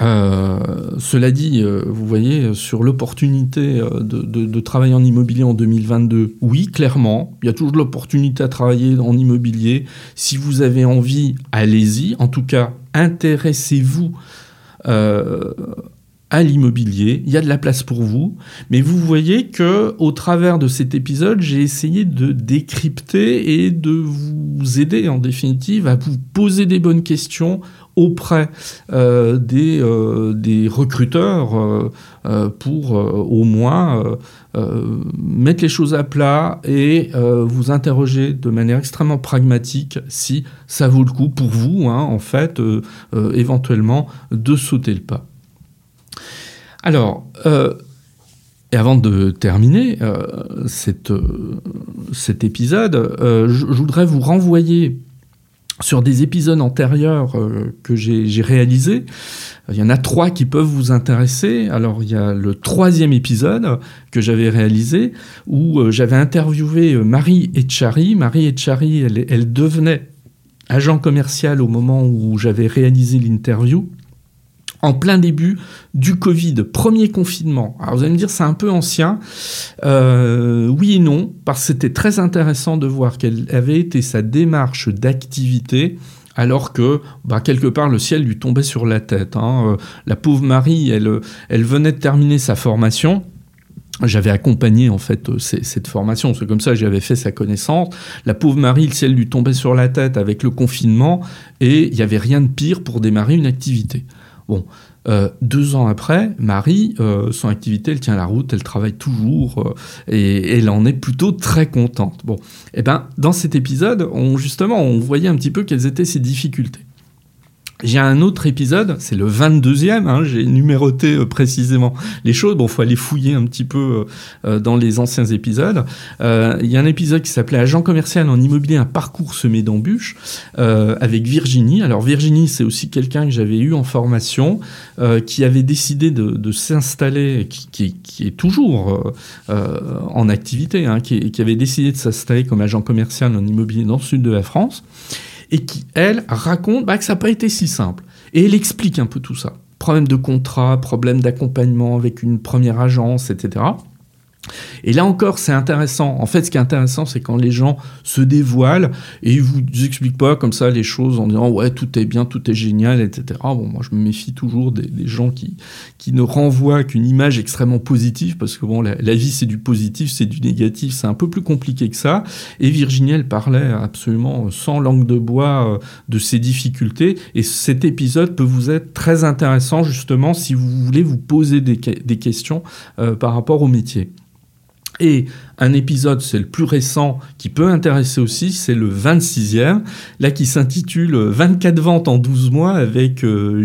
Euh, cela dit, euh, vous voyez, sur l'opportunité euh, de, travailler en immobilier en 2022, oui, clairement, il y a toujours de l'opportunité à travailler en immobilier. Si vous avez envie, allez-y. En tout cas, intéressez-vous à l'immobilier, il y a de la place pour vous, mais vous voyez que au travers de cet épisode, j'ai essayé de décrypter et de vous aider en définitive à vous poser des bonnes questions auprès euh, des, euh, des, recruteurs euh, pour au moins mettre les choses à plat et vous interroger de manière extrêmement pragmatique si ça vaut le coup pour vous, hein, en fait, éventuellement, de sauter le pas. Alors, euh, et avant de terminer euh, euh, cet épisode, je, voudrais vous renvoyer sur des épisodes antérieurs que j'ai réalisés. Il y en a trois qui peuvent vous intéresser. Alors, il y a le troisième épisode que j'avais réalisé où j'avais interviewé Marie Etchari. Marie Etchari, elle, elle devenait agent commercial au moment où j'avais réalisé l'interview en plein début du Covid, premier confinement. Alors vous allez me dire c'est un peu ancien. Euh, oui et non, parce que c'était très intéressant de voir quelle avait été sa démarche d'activité alors que bah, quelque part le ciel lui tombait sur la tête. Hein. Euh, la pauvre Marie, elle, elle venait de terminer sa formation. J'avais accompagné en fait euh, cette formation, c'est comme ça j'avais fait sa connaissance. La pauvre Marie, le ciel lui tombait sur la tête avec le confinement et il n'y avait rien de pire pour démarrer une activité. Bon, euh, deux ans après, Marie, euh, son activité, elle tient la route, elle travaille toujours euh, et, elle en est plutôt très contente. Bon, et eh ben dans cet épisode, on, justement, on voyait un petit peu quelles étaient ses difficultés. J'ai un autre épisode, c'est le 22e, hein, j'ai numéroté euh, précisément les choses. Bon, faut aller fouiller un petit peu euh, dans les anciens épisodes. Euh, il y a un épisode qui s'appelait Agent commercial en immobilier, un parcours semé d'embûches, avec Virginie. Alors Virginie, c'est aussi quelqu'un que j'avais eu en formation, qui avait décidé de, s'installer, qui, qui, est toujours en activité, hein, qui, qui avait décidé de s'installer comme agent commercial en immobilier dans le sud de la France et qui, elle, raconte bah, que ça n'a pas été si simple. Et elle explique un peu tout ça. Problème de contrat, problème d'accompagnement avec une première agence, etc. Et là encore, c'est intéressant. En fait, ce qui est intéressant, c'est quand les gens se dévoilent et ils vous expliquent pas comme ça les choses en disant ouais tout est bien, tout est génial, etc. Bon, moi je me méfie toujours des, gens qui qui ne renvoient qu'une image extrêmement positive parce que bon, la, vie c'est du positif, c'est du négatif, c'est un peu plus compliqué que ça. Et Virginie, elle parlait absolument sans langue de bois euh, de ses difficultés. Et cet épisode peut vous être très intéressant justement si vous voulez vous poser des, questions euh, par rapport au métier. Et un épisode, c'est le plus récent, qui peut intéresser aussi, c'est le 26e, là qui s'intitule 24 ventes en 12 mois avec euh,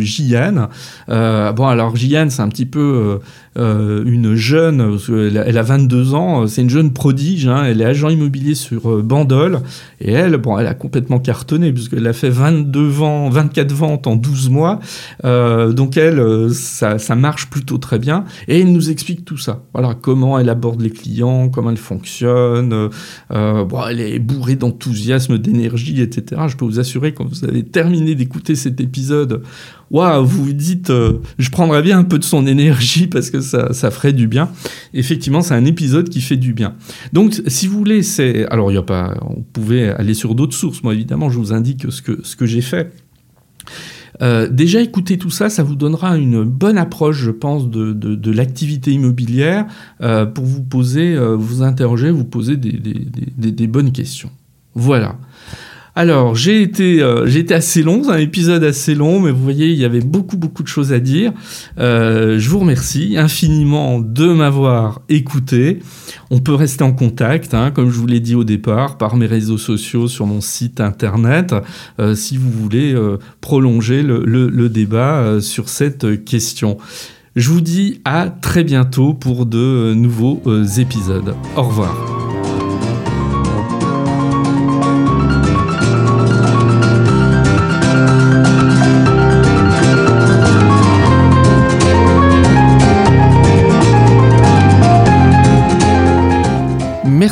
euh, bon, alors Jian, c'est un petit peu euh, euh, une jeune, elle a 22 ans, c'est une jeune prodige, hein, elle est agent immobilier sur Bandol, et elle, bon, elle a complètement cartonné, puisqu'elle a fait 22 ventes, 24 ventes en 12 mois, donc elle, ça, ça marche plutôt très bien, et elle nous explique tout ça. Voilà, comment elle aborde les clients, comment elle fonctionne. Euh, euh, bon, elle est bourrée d'enthousiasme, d'énergie, etc. Je peux vous assurer, quand vous avez terminé d'écouter cet épisode, waouh, vous vous dites, euh, je prendrais bien un peu de son énergie parce que ça, ça ferait du bien. Effectivement, c'est un épisode qui fait du bien. Donc, si vous voulez, c'est, alors il y a pas, on pouvait aller sur d'autres sources. Moi, évidemment, je vous indique ce que ce que j'ai fait. Euh, déjà, écoutez tout ça, ça vous donnera une bonne approche, je pense, de, de, l'activité immobilière euh, pour vous poser, euh, vous interroger, vous poser des, des, des bonnes questions. Voilà. Alors, j'ai été, euh, j'ai été assez long, c'est un épisode assez long, mais vous voyez, il y avait beaucoup, beaucoup de choses à dire. Euh, je vous remercie infiniment de m'avoir écouté. On peut rester en contact, hein, comme je vous l'ai dit au départ, par mes réseaux sociaux, sur mon site internet, euh, si vous voulez prolonger le débat sur cette question. Je vous dis à très bientôt pour de nouveaux épisodes. Au revoir.